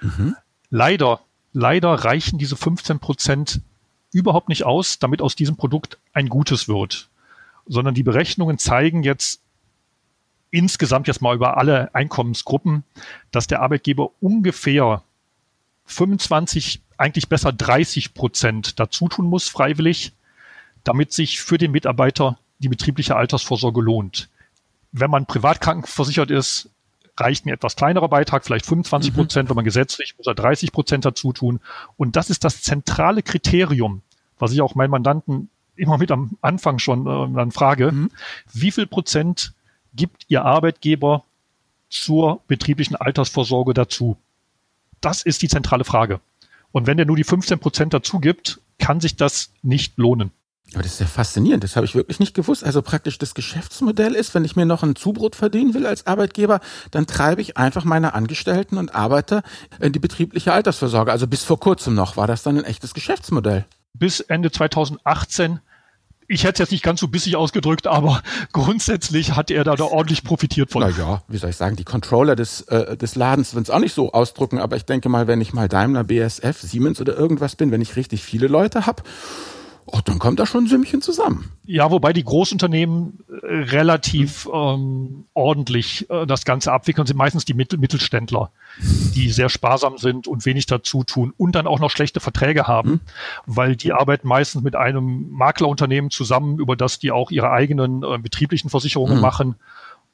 Mhm. Leider, leider reichen diese 15 Prozent überhaupt nicht aus, damit aus diesem Produkt ein gutes wird, sondern die Berechnungen zeigen jetzt insgesamt jetzt mal über alle Einkommensgruppen, dass der Arbeitgeber ungefähr 25, eigentlich besser 30 Prozent dazu tun muss, freiwillig, damit sich für den Mitarbeiter die betriebliche Altersvorsorge lohnt. Wenn man privat krankenversichert ist, reicht mir etwas kleinerer Beitrag, vielleicht 25 mhm. Prozent, mhm. wenn man gesetzlich muss er 30 Prozent dazu tun. Und das ist das zentrale Kriterium, was ich auch meinen Mandanten immer mit am Anfang schon äh, dann frage. Mhm. Wie viel Prozent gibt Ihr Arbeitgeber zur betrieblichen Altersvorsorge dazu? Das ist die zentrale Frage. Und wenn der nur die 15 Prozent dazu gibt, kann sich das nicht lohnen. Aber das ist ja faszinierend, das habe ich wirklich nicht gewusst. Also praktisch das Geschäftsmodell ist, wenn ich mir noch ein Zubrot verdienen will als Arbeitgeber, dann treibe ich einfach meine Angestellten und Arbeiter in die betriebliche Altersvorsorge. Also bis vor kurzem noch war das dann ein echtes Geschäftsmodell. Bis Ende 2018 ich hätte es jetzt nicht ganz so bissig ausgedrückt, aber grundsätzlich hat er da, da ordentlich profitiert von. Naja, wie soll ich sagen, die Controller des, äh, des Ladens würden es auch nicht so ausdrucken, aber ich denke mal, wenn ich mal Daimler, BSF, Siemens oder irgendwas bin, wenn ich richtig viele Leute habe, Oh, dann kommt da schon ein Sümmchen zusammen. Ja, wobei die Großunternehmen äh, relativ ähm, ordentlich äh, das Ganze abwickeln, sind meistens die Mittel Mittelständler, die sehr sparsam sind und wenig dazu tun und dann auch noch schlechte Verträge haben, mhm. weil die arbeiten meistens mit einem Maklerunternehmen zusammen, über das die auch ihre eigenen äh, betrieblichen Versicherungen mhm. machen.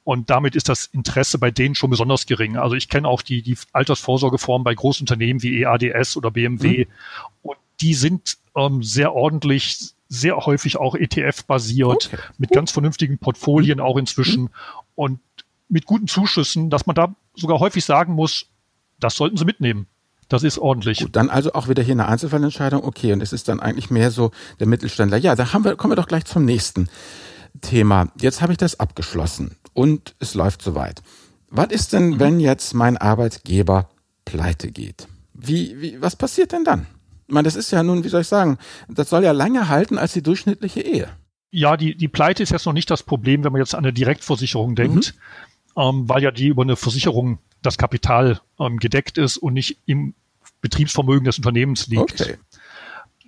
Und damit ist das Interesse bei denen schon besonders gering. Also ich kenne auch die, die Altersvorsorgeform bei Großunternehmen wie EADS oder BMW. Mhm. Und die sind ähm, sehr ordentlich, sehr häufig auch ETF-basiert, okay. mit ganz vernünftigen Portfolien auch inzwischen mhm. und mit guten Zuschüssen, dass man da sogar häufig sagen muss, das sollten Sie mitnehmen. Das ist ordentlich. Gut, dann also auch wieder hier eine Einzelfallentscheidung. Okay, und es ist dann eigentlich mehr so der Mittelständler. Ja, da haben wir, kommen wir doch gleich zum nächsten Thema. Jetzt habe ich das abgeschlossen und es läuft soweit. Was ist denn, mhm. wenn jetzt mein Arbeitgeber pleite geht? Wie, wie, was passiert denn dann? Meine, das ist ja nun, wie soll ich sagen, das soll ja länger halten als die durchschnittliche Ehe. Ja, die, die Pleite ist jetzt noch nicht das Problem, wenn man jetzt an eine Direktversicherung denkt, mhm. ähm, weil ja die über eine Versicherung das Kapital ähm, gedeckt ist und nicht im Betriebsvermögen des Unternehmens liegt. Okay.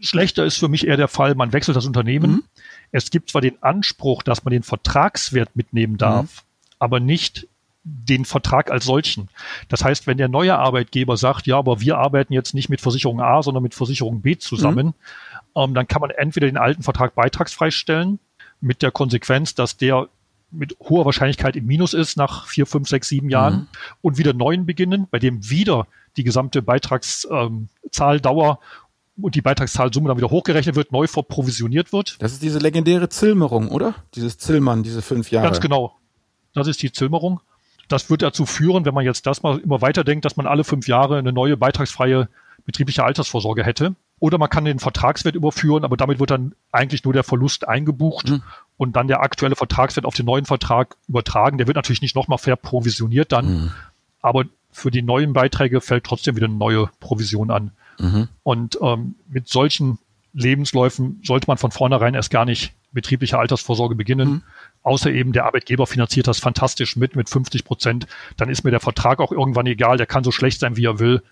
Schlechter ist für mich eher der Fall, man wechselt das Unternehmen. Mhm. Es gibt zwar den Anspruch, dass man den Vertragswert mitnehmen darf, mhm. aber nicht den Vertrag als solchen. Das heißt, wenn der neue Arbeitgeber sagt, ja, aber wir arbeiten jetzt nicht mit Versicherung A, sondern mit Versicherung B zusammen, mhm. ähm, dann kann man entweder den alten Vertrag beitragsfrei stellen, mit der Konsequenz, dass der mit hoher Wahrscheinlichkeit im Minus ist nach vier, fünf, sechs, sieben Jahren mhm. und wieder neuen beginnen, bei dem wieder die gesamte Beitragszahldauer ähm, und die Beitragszahlsumme dann wieder hochgerechnet wird, neu verprovisioniert wird. Das ist diese legendäre Zilmerung, oder? Dieses Zillmann, diese fünf Jahre. Ganz genau. Das ist die Zilmerung das wird dazu führen, wenn man jetzt das mal immer weiterdenkt, dass man alle fünf Jahre eine neue beitragsfreie betriebliche Altersvorsorge hätte. Oder man kann den Vertragswert überführen, aber damit wird dann eigentlich nur der Verlust eingebucht mhm. und dann der aktuelle Vertragswert auf den neuen Vertrag übertragen. Der wird natürlich nicht nochmal verprovisioniert dann, mhm. aber für die neuen Beiträge fällt trotzdem wieder eine neue Provision an. Mhm. Und ähm, mit solchen Lebensläufen sollte man von vornherein erst gar nicht betriebliche Altersvorsorge beginnen. Außer eben der Arbeitgeber finanziert das fantastisch mit, mit 50 Prozent, dann ist mir der Vertrag auch irgendwann egal, der kann so schlecht sein, wie er will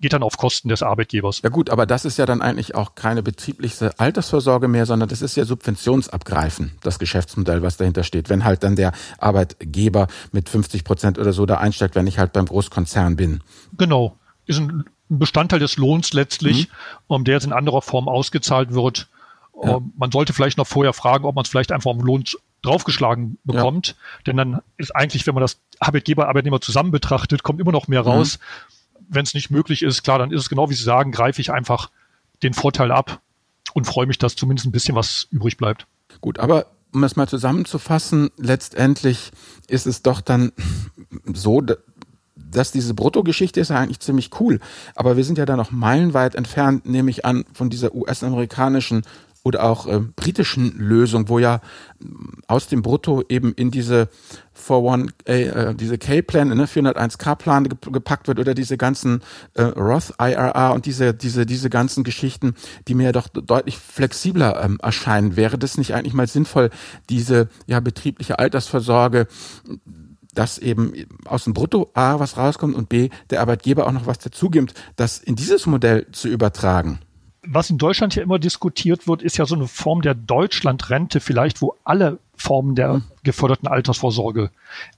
geht dann auf Kosten des Arbeitgebers. Ja gut, aber das ist ja dann eigentlich auch keine betriebliche Altersvorsorge mehr, sondern das ist ja Subventionsabgreifen, das Geschäftsmodell, was dahinter steht. Wenn halt dann der Arbeitgeber mit 50 Prozent oder so da einsteigt, wenn ich halt beim Großkonzern bin. Genau. Ist ein Bestandteil des Lohns letztlich, mhm. um der jetzt in anderer Form ausgezahlt wird. Ja. Man sollte vielleicht noch vorher fragen, ob man es vielleicht einfach am Lohn draufgeschlagen bekommt. Ja. Denn dann ist eigentlich, wenn man das Arbeitgeber, Arbeitnehmer zusammen betrachtet, kommt immer noch mehr mhm. raus. Mhm. Wenn es nicht möglich ist, klar, dann ist es genau wie Sie sagen, greife ich einfach den Vorteil ab und freue mich, dass zumindest ein bisschen was übrig bleibt. Gut, aber um es mal zusammenzufassen, letztendlich ist es doch dann so, dass diese Bruttogeschichte ist ja eigentlich ziemlich cool. Aber wir sind ja da noch meilenweit entfernt, nehme ich an, von dieser US-amerikanischen oder auch äh, britischen Lösung, wo ja aus dem Brutto eben in diese 41 äh, diese K-Plan, ne, 401k-Plan gepackt wird oder diese ganzen äh, Roth IRA und diese diese diese ganzen Geschichten, die mir ja doch deutlich flexibler ähm, erscheinen. Wäre das nicht eigentlich mal sinnvoll, diese ja betriebliche Altersvorsorge dass eben aus dem Brutto A was rauskommt und B der Arbeitgeber auch noch was dazugibt, das in dieses Modell zu übertragen? Was in Deutschland ja immer diskutiert wird, ist ja so eine Form der Deutschlandrente vielleicht, wo alle Formen der mhm. geförderten Altersvorsorge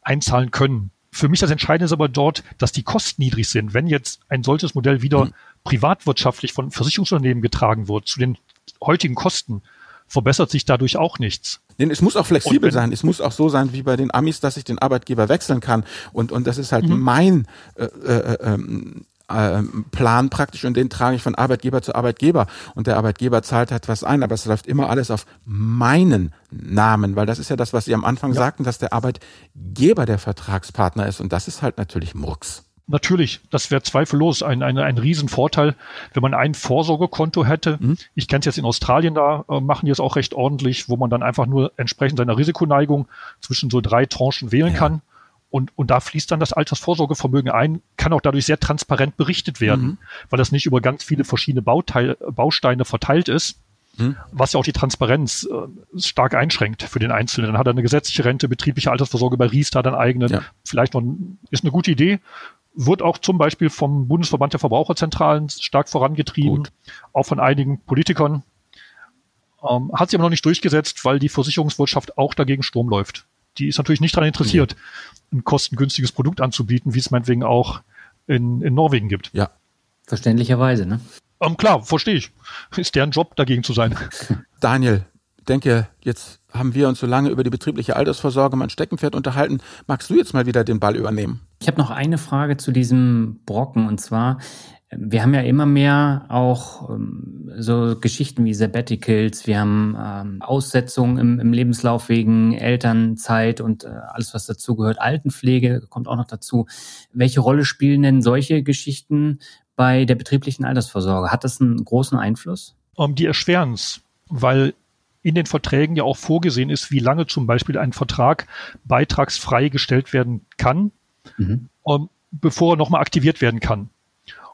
einzahlen können. Für mich das Entscheidende ist aber dort, dass die Kosten niedrig sind. Wenn jetzt ein solches Modell wieder mhm. privatwirtschaftlich von Versicherungsunternehmen getragen wird, zu den heutigen Kosten, verbessert sich dadurch auch nichts. Denn es muss auch flexibel sein. Es muss auch so sein wie bei den Amis, dass ich den Arbeitgeber wechseln kann. Und, und das ist halt mhm. mein äh, äh, ähm, ähm, Plan praktisch und den trage ich von Arbeitgeber zu Arbeitgeber und der Arbeitgeber zahlt halt was ein, aber es läuft immer alles auf meinen Namen, weil das ist ja das, was Sie am Anfang ja. sagten, dass der Arbeitgeber der Vertragspartner ist und das ist halt natürlich Murks. Natürlich, das wäre zweifellos ein, ein, ein Riesenvorteil, wenn man ein Vorsorgekonto hätte. Mhm. Ich kenne es jetzt in Australien, da äh, machen die es auch recht ordentlich, wo man dann einfach nur entsprechend seiner Risikoneigung zwischen so drei Tranchen wählen ja. kann und, und da fließt dann das Altersvorsorgevermögen ein, kann auch dadurch sehr transparent berichtet werden, mhm. weil das nicht über ganz viele verschiedene Bauteil, Bausteine verteilt ist, mhm. was ja auch die Transparenz äh, stark einschränkt für den Einzelnen. Dann hat er eine gesetzliche Rente, betriebliche Altersvorsorge bei Riester, dann eigene, ja. vielleicht noch, ist eine gute Idee, wird auch zum Beispiel vom Bundesverband der Verbraucherzentralen stark vorangetrieben, Gut. auch von einigen Politikern. Ähm, hat sich aber noch nicht durchgesetzt, weil die Versicherungswirtschaft auch dagegen Sturm läuft. Die ist natürlich nicht daran interessiert, ein kostengünstiges Produkt anzubieten, wie es meinetwegen auch in, in Norwegen gibt. Ja. Verständlicherweise, ne? Ähm, klar, verstehe ich. Ist deren Job, dagegen zu sein. Daniel, denke, jetzt haben wir uns so lange über die betriebliche Altersvorsorge mein Steckenpferd unterhalten. Magst du jetzt mal wieder den Ball übernehmen? Ich habe noch eine Frage zu diesem Brocken und zwar, wir haben ja immer mehr auch ähm, so Geschichten wie Sabbaticals, wir haben ähm, Aussetzungen im, im, Lebenslauf wegen Elternzeit und äh, alles, was dazugehört. Altenpflege kommt auch noch dazu. Welche Rolle spielen denn solche Geschichten bei der betrieblichen Altersvorsorge? Hat das einen großen Einfluss? Um, ähm, die erschweren es, weil in den Verträgen ja auch vorgesehen ist, wie lange zum Beispiel ein Vertrag beitragsfrei gestellt werden kann, mhm. um, ähm, bevor er nochmal aktiviert werden kann.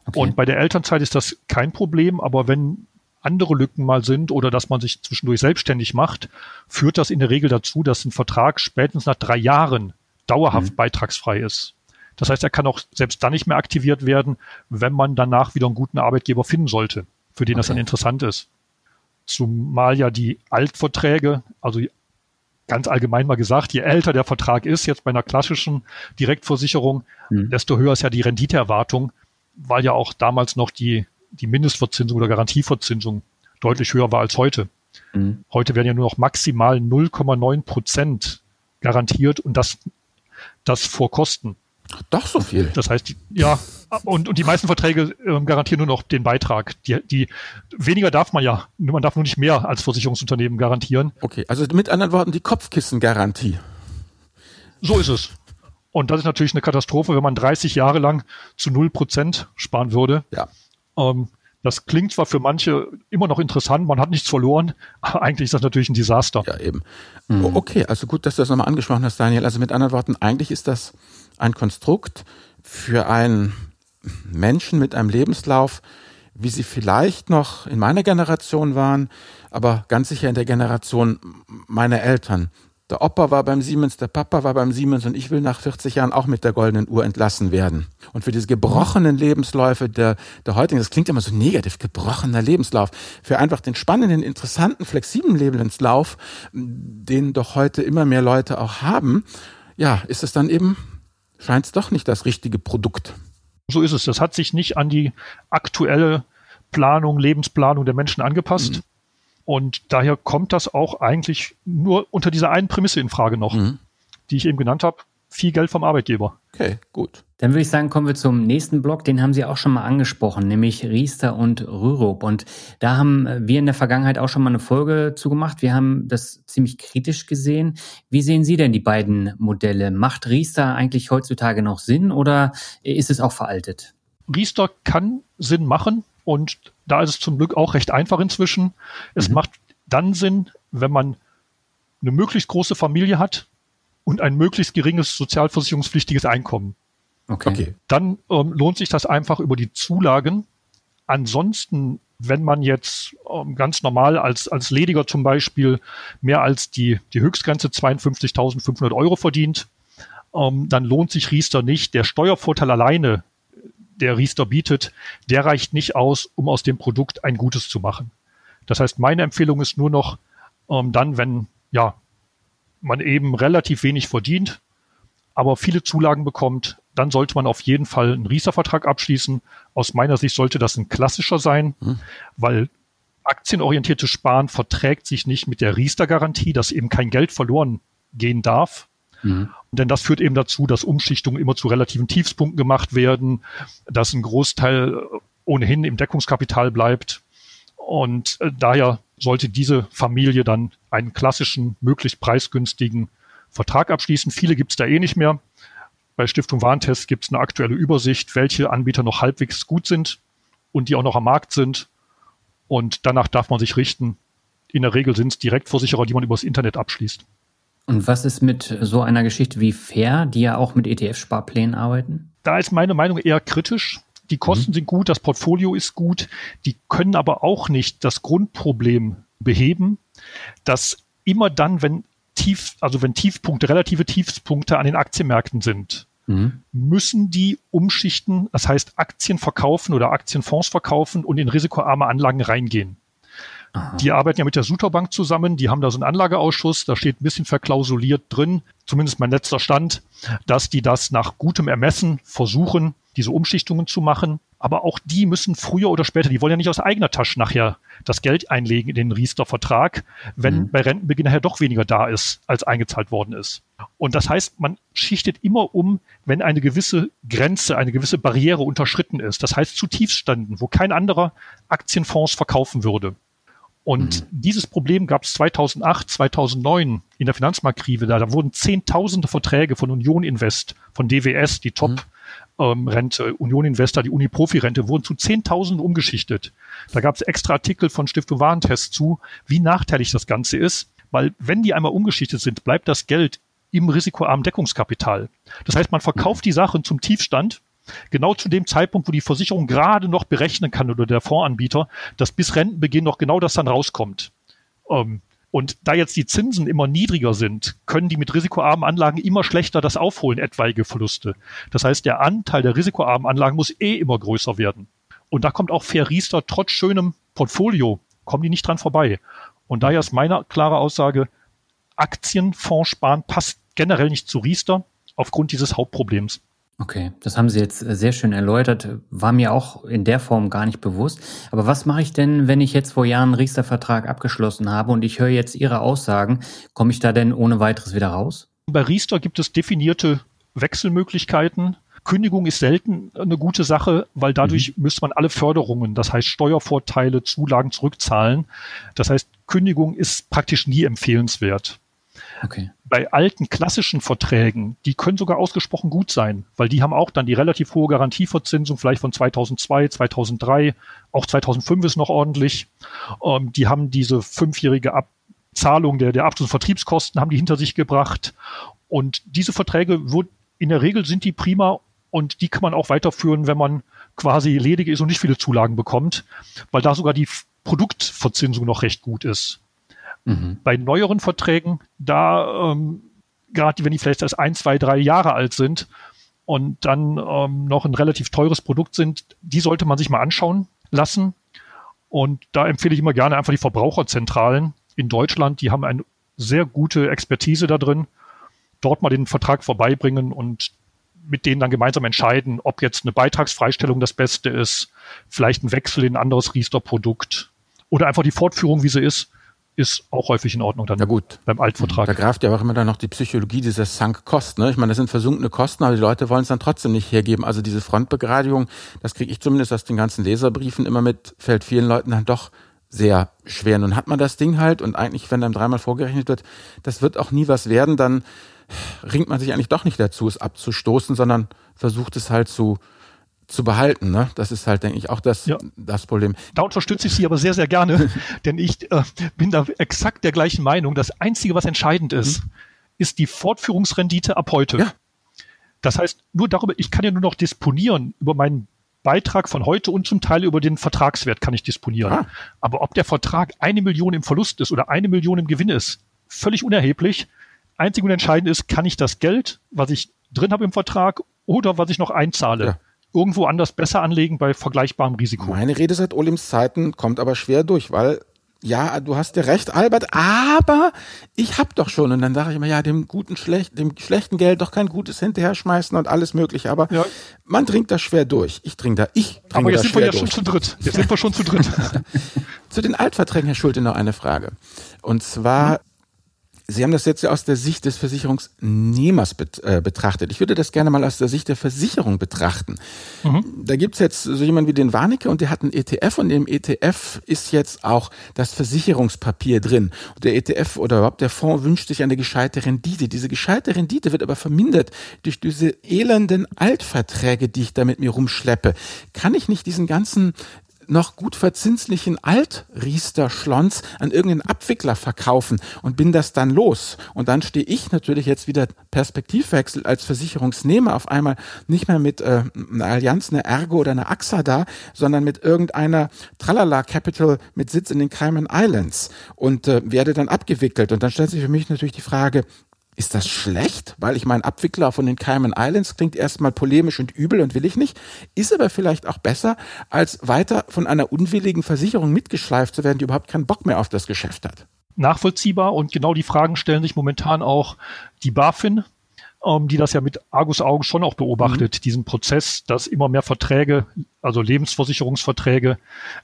Okay. Und bei der Elternzeit ist das kein Problem, aber wenn andere Lücken mal sind oder dass man sich zwischendurch selbstständig macht, führt das in der Regel dazu, dass ein Vertrag spätestens nach drei Jahren dauerhaft mhm. beitragsfrei ist. Das heißt, er kann auch selbst dann nicht mehr aktiviert werden, wenn man danach wieder einen guten Arbeitgeber finden sollte, für den okay. das dann interessant ist. Zumal ja die Altverträge, also ganz allgemein mal gesagt, je älter der Vertrag ist, jetzt bei einer klassischen Direktversicherung, mhm. desto höher ist ja die Renditeerwartung weil ja auch damals noch die, die Mindestverzinsung oder Garantieverzinsung deutlich höher war als heute. Mhm. Heute werden ja nur noch maximal 0,9 Prozent garantiert und das, das vor Kosten. Doch so viel. Das heißt, ja, und, und die meisten Verträge äh, garantieren nur noch den Beitrag. Die, die weniger darf man ja, man darf nur nicht mehr als Versicherungsunternehmen garantieren. Okay, also mit anderen Worten die Kopfkissengarantie. So ist es. Und das ist natürlich eine Katastrophe, wenn man 30 Jahre lang zu null Prozent sparen würde. Ja. Ähm, das klingt zwar für manche immer noch interessant, man hat nichts verloren, aber eigentlich ist das natürlich ein Desaster. Ja, eben. Mhm. Okay, also gut, dass du das nochmal angesprochen hast, Daniel. Also mit anderen Worten, eigentlich ist das ein Konstrukt für einen Menschen mit einem Lebenslauf, wie sie vielleicht noch in meiner Generation waren, aber ganz sicher in der Generation meiner Eltern. Der Opa war beim Siemens, der Papa war beim Siemens und ich will nach 40 Jahren auch mit der goldenen Uhr entlassen werden. Und für diese gebrochenen Lebensläufe der, der heutigen, das klingt immer so negativ, gebrochener Lebenslauf, für einfach den spannenden, interessanten, flexiblen Lebenslauf, den doch heute immer mehr Leute auch haben, ja, ist es dann eben, scheint es doch nicht das richtige Produkt. So ist es. Das hat sich nicht an die aktuelle Planung, Lebensplanung der Menschen angepasst. Mhm. Und daher kommt das auch eigentlich nur unter dieser einen Prämisse in Frage noch, mhm. die ich eben genannt habe. viel Geld vom Arbeitgeber. Okay, gut. Dann würde ich sagen, kommen wir zum nächsten Block. Den haben Sie auch schon mal angesprochen, nämlich Riester und Rürup. Und da haben wir in der Vergangenheit auch schon mal eine Folge zugemacht. Wir haben das ziemlich kritisch gesehen. Wie sehen Sie denn die beiden Modelle? Macht Riester eigentlich heutzutage noch Sinn oder ist es auch veraltet? Riester kann Sinn machen und da ist es zum Glück auch recht einfach inzwischen. Es mhm. macht dann Sinn, wenn man eine möglichst große Familie hat und ein möglichst geringes sozialversicherungspflichtiges Einkommen. Okay. okay. Dann ähm, lohnt sich das einfach über die Zulagen. Ansonsten, wenn man jetzt ähm, ganz normal als, als Lediger zum Beispiel mehr als die, die Höchstgrenze 52.500 Euro verdient, ähm, dann lohnt sich Riester nicht. Der Steuervorteil alleine, der Riester bietet, der reicht nicht aus, um aus dem Produkt ein Gutes zu machen. Das heißt, meine Empfehlung ist nur noch ähm, dann, wenn ja, man eben relativ wenig verdient, aber viele Zulagen bekommt, dann sollte man auf jeden Fall einen Riester-Vertrag abschließen. Aus meiner Sicht sollte das ein klassischer sein, mhm. weil aktienorientiertes Sparen verträgt sich nicht mit der Riester-Garantie, dass eben kein Geld verloren gehen darf. Mhm. Denn das führt eben dazu, dass Umschichtungen immer zu relativen Tiefspunkten gemacht werden, dass ein Großteil ohnehin im Deckungskapital bleibt. Und äh, daher sollte diese Familie dann einen klassischen, möglichst preisgünstigen Vertrag abschließen. Viele gibt es da eh nicht mehr. Bei Stiftung Warentest gibt es eine aktuelle Übersicht, welche Anbieter noch halbwegs gut sind und die auch noch am Markt sind. Und danach darf man sich richten. In der Regel sind es Direktversicherer, die man übers Internet abschließt. Und was ist mit so einer Geschichte wie Fair, die ja auch mit ETF-Sparplänen arbeiten? Da ist meine Meinung eher kritisch. Die Kosten mhm. sind gut, das Portfolio ist gut, die können aber auch nicht das Grundproblem beheben, dass immer dann, wenn Tief, also wenn Tiefpunkte, relative Tiefpunkte an den Aktienmärkten sind, mhm. müssen die umschichten, das heißt Aktien verkaufen oder Aktienfonds verkaufen und in risikoarme Anlagen reingehen. Aha. Die arbeiten ja mit der Suterbank zusammen, die haben da so einen Anlageausschuss, da steht ein bisschen verklausuliert drin, zumindest mein letzter Stand, dass die das nach gutem Ermessen versuchen, diese Umschichtungen zu machen. Aber auch die müssen früher oder später, die wollen ja nicht aus eigener Tasche nachher das Geld einlegen in den Riester-Vertrag, wenn mhm. bei Rentenbeginn nachher doch weniger da ist, als eingezahlt worden ist. Und das heißt, man schichtet immer um, wenn eine gewisse Grenze, eine gewisse Barriere unterschritten ist. Das heißt zu Tiefstanden, wo kein anderer Aktienfonds verkaufen würde. Und mhm. dieses Problem gab es 2008, 2009 in der Finanzmarktkrise. Da, da wurden zehntausende Verträge von Union Invest, von DWS, die Top, mhm ähm, Rente, Union Investor, die Uni-Profi-Rente, wurden zu Zehntausenden umgeschichtet. Da gab es extra Artikel von Stiftung Warentest zu, wie nachteilig das Ganze ist, weil wenn die einmal umgeschichtet sind, bleibt das Geld im risikoarmen Deckungskapital. Das heißt, man verkauft die Sachen zum Tiefstand, genau zu dem Zeitpunkt, wo die Versicherung gerade noch berechnen kann oder der Fondsanbieter, dass bis Rentenbeginn noch genau das dann rauskommt. Ähm, und da jetzt die Zinsen immer niedriger sind, können die mit risikoarmen Anlagen immer schlechter das aufholen, etwaige Verluste. Das heißt, der Anteil der risikoarmen Anlagen muss eh immer größer werden. Und da kommt auch Fair Riester trotz schönem Portfolio, kommen die nicht dran vorbei. Und daher ist meine klare Aussage, Aktienfonds sparen passt generell nicht zu Riester aufgrund dieses Hauptproblems. Okay, das haben Sie jetzt äh, sehr schön erläutert. War mir auch in der Form gar nicht bewusst. Aber was mache ich denn, wenn ich jetzt vor Jahren einen Riester-Vertrag abgeschlossen habe und ich höre jetzt Ihre Aussagen? Komme ich da denn ohne weiteres wieder raus? Bei Riester gibt es definierte Wechselmöglichkeiten. Kündigung ist selten eine gute Sache, weil dadurch mhm. müsste man alle Förderungen, das heißt Steuervorteile, Zulagen zurückzahlen. Das heißt, Kündigung ist praktisch nie empfehlenswert. Okay. Bei alten klassischen Verträgen, die können sogar ausgesprochen gut sein, weil die haben auch dann die relativ hohe Garantieverzinsung, vielleicht von 2002, 2003, auch 2005 ist noch ordentlich. Ähm, die haben diese fünfjährige Abzahlung der, der Abschluss- und Vertriebskosten haben die hinter sich gebracht. Und diese Verträge, in der Regel sind die prima und die kann man auch weiterführen, wenn man quasi ledig ist und nicht viele Zulagen bekommt, weil da sogar die Produktverzinsung noch recht gut ist. Mhm. Bei neueren Verträgen, da, ähm, gerade wenn die vielleicht erst ein, zwei, drei Jahre alt sind und dann ähm, noch ein relativ teures Produkt sind, die sollte man sich mal anschauen lassen. Und da empfehle ich immer gerne einfach die Verbraucherzentralen in Deutschland. Die haben eine sehr gute Expertise da drin. Dort mal den Vertrag vorbeibringen und mit denen dann gemeinsam entscheiden, ob jetzt eine Beitragsfreistellung das Beste ist, vielleicht ein Wechsel in ein anderes Riester-Produkt oder einfach die Fortführung, wie sie ist, ist auch häufig in Ordnung dann ja gut. beim Altvertrag. Da greift ja auch immer dann noch die Psychologie dieser Sunk-Cost. Ne? Ich meine, das sind versunkene Kosten, aber die Leute wollen es dann trotzdem nicht hergeben. Also diese Frontbegradigung, das kriege ich zumindest aus den ganzen Leserbriefen immer mit, fällt vielen Leuten dann doch sehr schwer. Nun hat man das Ding halt und eigentlich, wenn dann dreimal vorgerechnet wird, das wird auch nie was werden, dann ringt man sich eigentlich doch nicht dazu, es abzustoßen, sondern versucht es halt zu zu behalten. Ne? Das ist halt, denke ich, auch das, ja. das Problem. Da unterstütze ich Sie aber sehr, sehr gerne, denn ich äh, bin da exakt der gleichen Meinung. Das Einzige, was entscheidend ist, mhm. ist die Fortführungsrendite ab heute. Ja. Das heißt, nur darüber, ich kann ja nur noch disponieren über meinen Beitrag von heute und zum Teil über den Vertragswert kann ich disponieren. Ah. Aber ob der Vertrag eine Million im Verlust ist oder eine Million im Gewinn ist, völlig unerheblich. Einzig und entscheidend ist, kann ich das Geld, was ich drin habe im Vertrag oder was ich noch einzahle, ja irgendwo anders besser anlegen bei vergleichbarem Risiko. Meine Rede seit Olims Zeiten kommt aber schwer durch, weil ja, du hast ja recht, Albert, aber ich hab doch schon. Und dann sage ich immer, ja, dem guten, schlecht, dem schlechten Geld doch kein gutes hinterher schmeißen und alles mögliche. Aber ja. man dringt da schwer durch. Ich dring da, ich trinke Aber jetzt sind wir ja schon zu dritt. Jetzt sind wir schon zu dritt. zu den Altverträgen, Herr Schulte, noch eine Frage. Und zwar, mhm. Sie haben das jetzt ja aus der Sicht des Versicherungsnehmers äh, betrachtet. Ich würde das gerne mal aus der Sicht der Versicherung betrachten. Mhm. Da gibt's jetzt so jemanden wie den Warnecke und der hat einen ETF und im ETF ist jetzt auch das Versicherungspapier drin. Und der ETF oder überhaupt der Fonds wünscht sich eine gescheite Rendite. Diese gescheite Rendite wird aber vermindert durch diese elenden Altverträge, die ich da mit mir rumschleppe. Kann ich nicht diesen ganzen noch gut verzinslichen Alt-Riester-Schlons an irgendeinen Abwickler verkaufen und bin das dann los. Und dann stehe ich natürlich jetzt wieder Perspektivwechsel als Versicherungsnehmer auf einmal nicht mehr mit äh, einer Allianz, einer Ergo oder einer AXA da, sondern mit irgendeiner Tralala Capital mit Sitz in den Cayman Islands und äh, werde dann abgewickelt. Und dann stellt sich für mich natürlich die Frage, ist das schlecht? Weil ich mein Abwickler von den Cayman Islands klingt erstmal polemisch und übel und will ich nicht. Ist aber vielleicht auch besser, als weiter von einer unwilligen Versicherung mitgeschleift zu werden, die überhaupt keinen Bock mehr auf das Geschäft hat. Nachvollziehbar und genau die Fragen stellen sich momentan auch die BaFin, ähm, die das ja mit Argus Augen schon auch beobachtet, mhm. diesen Prozess, dass immer mehr Verträge, also Lebensversicherungsverträge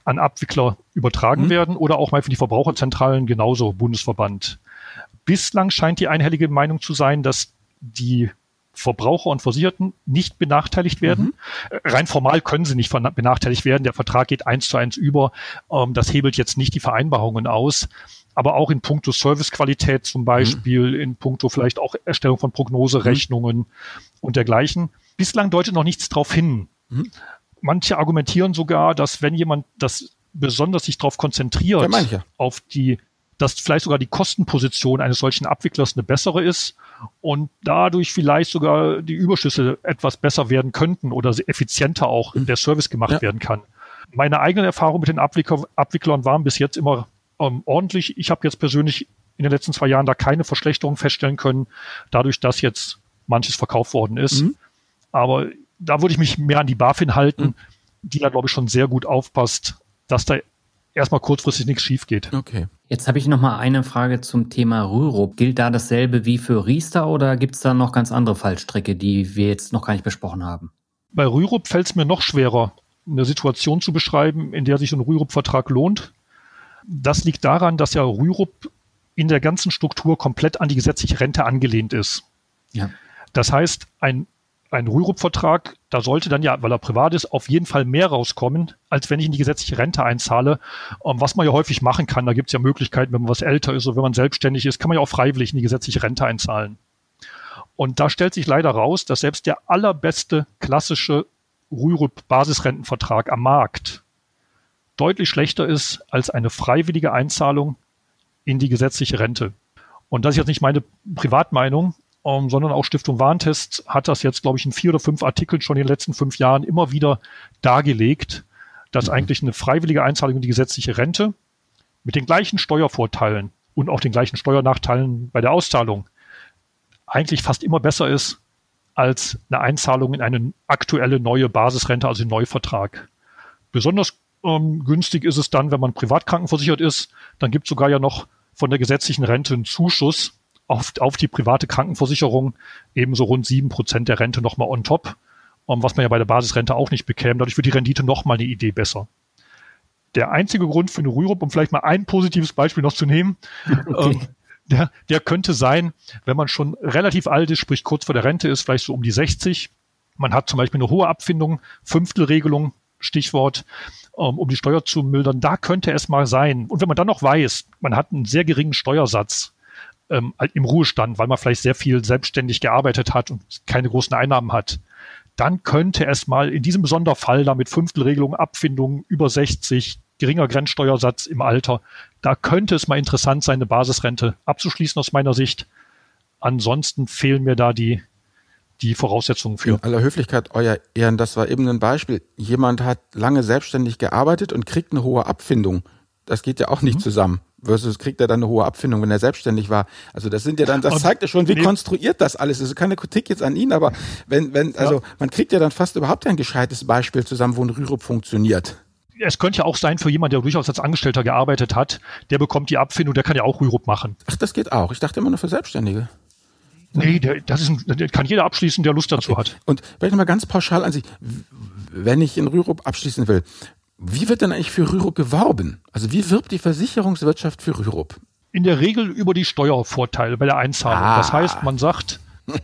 an Abwickler übertragen mhm. werden oder auch mal für die Verbraucherzentralen genauso Bundesverband. Bislang scheint die einhellige Meinung zu sein, dass die Verbraucher und Versicherten nicht benachteiligt werden. Mhm. Rein formal können sie nicht benachteiligt werden. Der Vertrag geht eins zu eins über. Ähm, das hebelt jetzt nicht die Vereinbarungen aus. Aber auch in puncto Servicequalität zum Beispiel, mhm. in puncto vielleicht auch Erstellung von Prognoserechnungen mhm. und dergleichen. Bislang deutet noch nichts darauf hin. Mhm. Manche argumentieren sogar, dass wenn jemand das besonders sich darauf konzentriert, ja, auf die dass vielleicht sogar die Kostenposition eines solchen Abwicklers eine bessere ist und dadurch vielleicht sogar die Überschüsse etwas besser werden könnten oder effizienter auch der Service gemacht ja. werden kann. Meine eigenen Erfahrungen mit den Abwickler, Abwicklern waren bis jetzt immer ähm, ordentlich. Ich habe jetzt persönlich in den letzten zwei Jahren da keine Verschlechterung feststellen können, dadurch, dass jetzt manches verkauft worden ist. Mhm. Aber da würde ich mich mehr an die BaFin halten, mhm. die da, glaube ich, schon sehr gut aufpasst, dass da erstmal kurzfristig nichts schief geht. Okay. Jetzt habe ich noch mal eine Frage zum Thema Rürup. Gilt da dasselbe wie für Riester oder gibt es da noch ganz andere Fallstricke, die wir jetzt noch gar nicht besprochen haben? Bei Rürup fällt es mir noch schwerer, eine Situation zu beschreiben, in der sich ein Rürup-Vertrag lohnt. Das liegt daran, dass ja Rürup in der ganzen Struktur komplett an die gesetzliche Rente angelehnt ist. Ja. Das heißt, ein ein Rürup-Vertrag, da sollte dann ja, weil er privat ist, auf jeden Fall mehr rauskommen, als wenn ich in die gesetzliche Rente einzahle. Um, was man ja häufig machen kann, da gibt es ja Möglichkeiten, wenn man was älter ist oder wenn man selbstständig ist, kann man ja auch freiwillig in die gesetzliche Rente einzahlen. Und da stellt sich leider raus, dass selbst der allerbeste klassische Rürup-Basisrentenvertrag am Markt deutlich schlechter ist als eine freiwillige Einzahlung in die gesetzliche Rente. Und das ist jetzt nicht meine Privatmeinung, ähm, sondern auch Stiftung Warntest hat das jetzt, glaube ich, in vier oder fünf Artikeln schon in den letzten fünf Jahren immer wieder dargelegt, dass mhm. eigentlich eine freiwillige Einzahlung in die gesetzliche Rente mit den gleichen Steuervorteilen und auch den gleichen Steuernachteilen bei der Auszahlung eigentlich fast immer besser ist als eine Einzahlung in eine aktuelle neue Basisrente, also einen Neuvertrag. Besonders ähm, günstig ist es dann, wenn man privat krankenversichert ist. Dann gibt es sogar ja noch von der gesetzlichen Rente einen Zuschuss, auf, auf die private Krankenversicherung ebenso rund sieben Prozent der Rente nochmal on top, um, was man ja bei der Basisrente auch nicht bekäme. Dadurch wird die Rendite nochmal eine Idee besser. der einzige Grund für eine Rürup, um vielleicht mal ein positives Beispiel noch zu nehmen, okay. ähm, der, der könnte sein, wenn man schon relativ alt ist, sprich kurz vor der Rente ist, vielleicht so um die 60. Man hat zum Beispiel eine hohe Abfindung, Fünftelregelung, Stichwort, ähm, um die Steuer zu mildern. Da könnte es mal sein. Und wenn man dann noch weiß, man hat einen sehr geringen Steuersatz ähm, im Ruhestand, weil man vielleicht sehr viel selbstständig gearbeitet hat und keine großen Einnahmen hat, dann könnte es mal in diesem Sonderfall da mit Fünftelregelung, Abfindung über 60, geringer Grenzsteuersatz im Alter. Da könnte es mal interessant sein, eine Basisrente abzuschließen aus meiner Sicht. Ansonsten fehlen mir da die, die Voraussetzungen für. In aller Höflichkeit, euer Ehren, das war eben ein Beispiel. Jemand hat lange selbstständig gearbeitet und kriegt eine hohe Abfindung. Das geht ja auch nicht mhm. zusammen. Versus kriegt er dann eine hohe Abfindung, wenn er selbstständig war. Also das sind ja dann, das zeigt ja schon, wie nee. konstruiert das alles ist. Also keine Kritik jetzt an ihn, aber wenn, wenn, also ja. man kriegt ja dann fast überhaupt ein gescheites Beispiel zusammen, wo ein Rürup funktioniert es könnte ja auch sein für jemanden, der durchaus als Angestellter gearbeitet hat, der bekommt die Abfindung, der kann ja auch Rürup machen. Ach, das geht auch. Ich dachte immer nur für Selbstständige. Nee, der, das ist ein, kann jeder abschließen, der Lust dazu okay. hat. Und vielleicht nochmal ganz pauschal an sich, wenn ich in Rürup abschließen will, wie wird denn eigentlich für Rürup geworben? Also wie wirbt die Versicherungswirtschaft für Rürup? In der Regel über die Steuervorteile bei der Einzahlung. Ah. Das heißt, man sagt,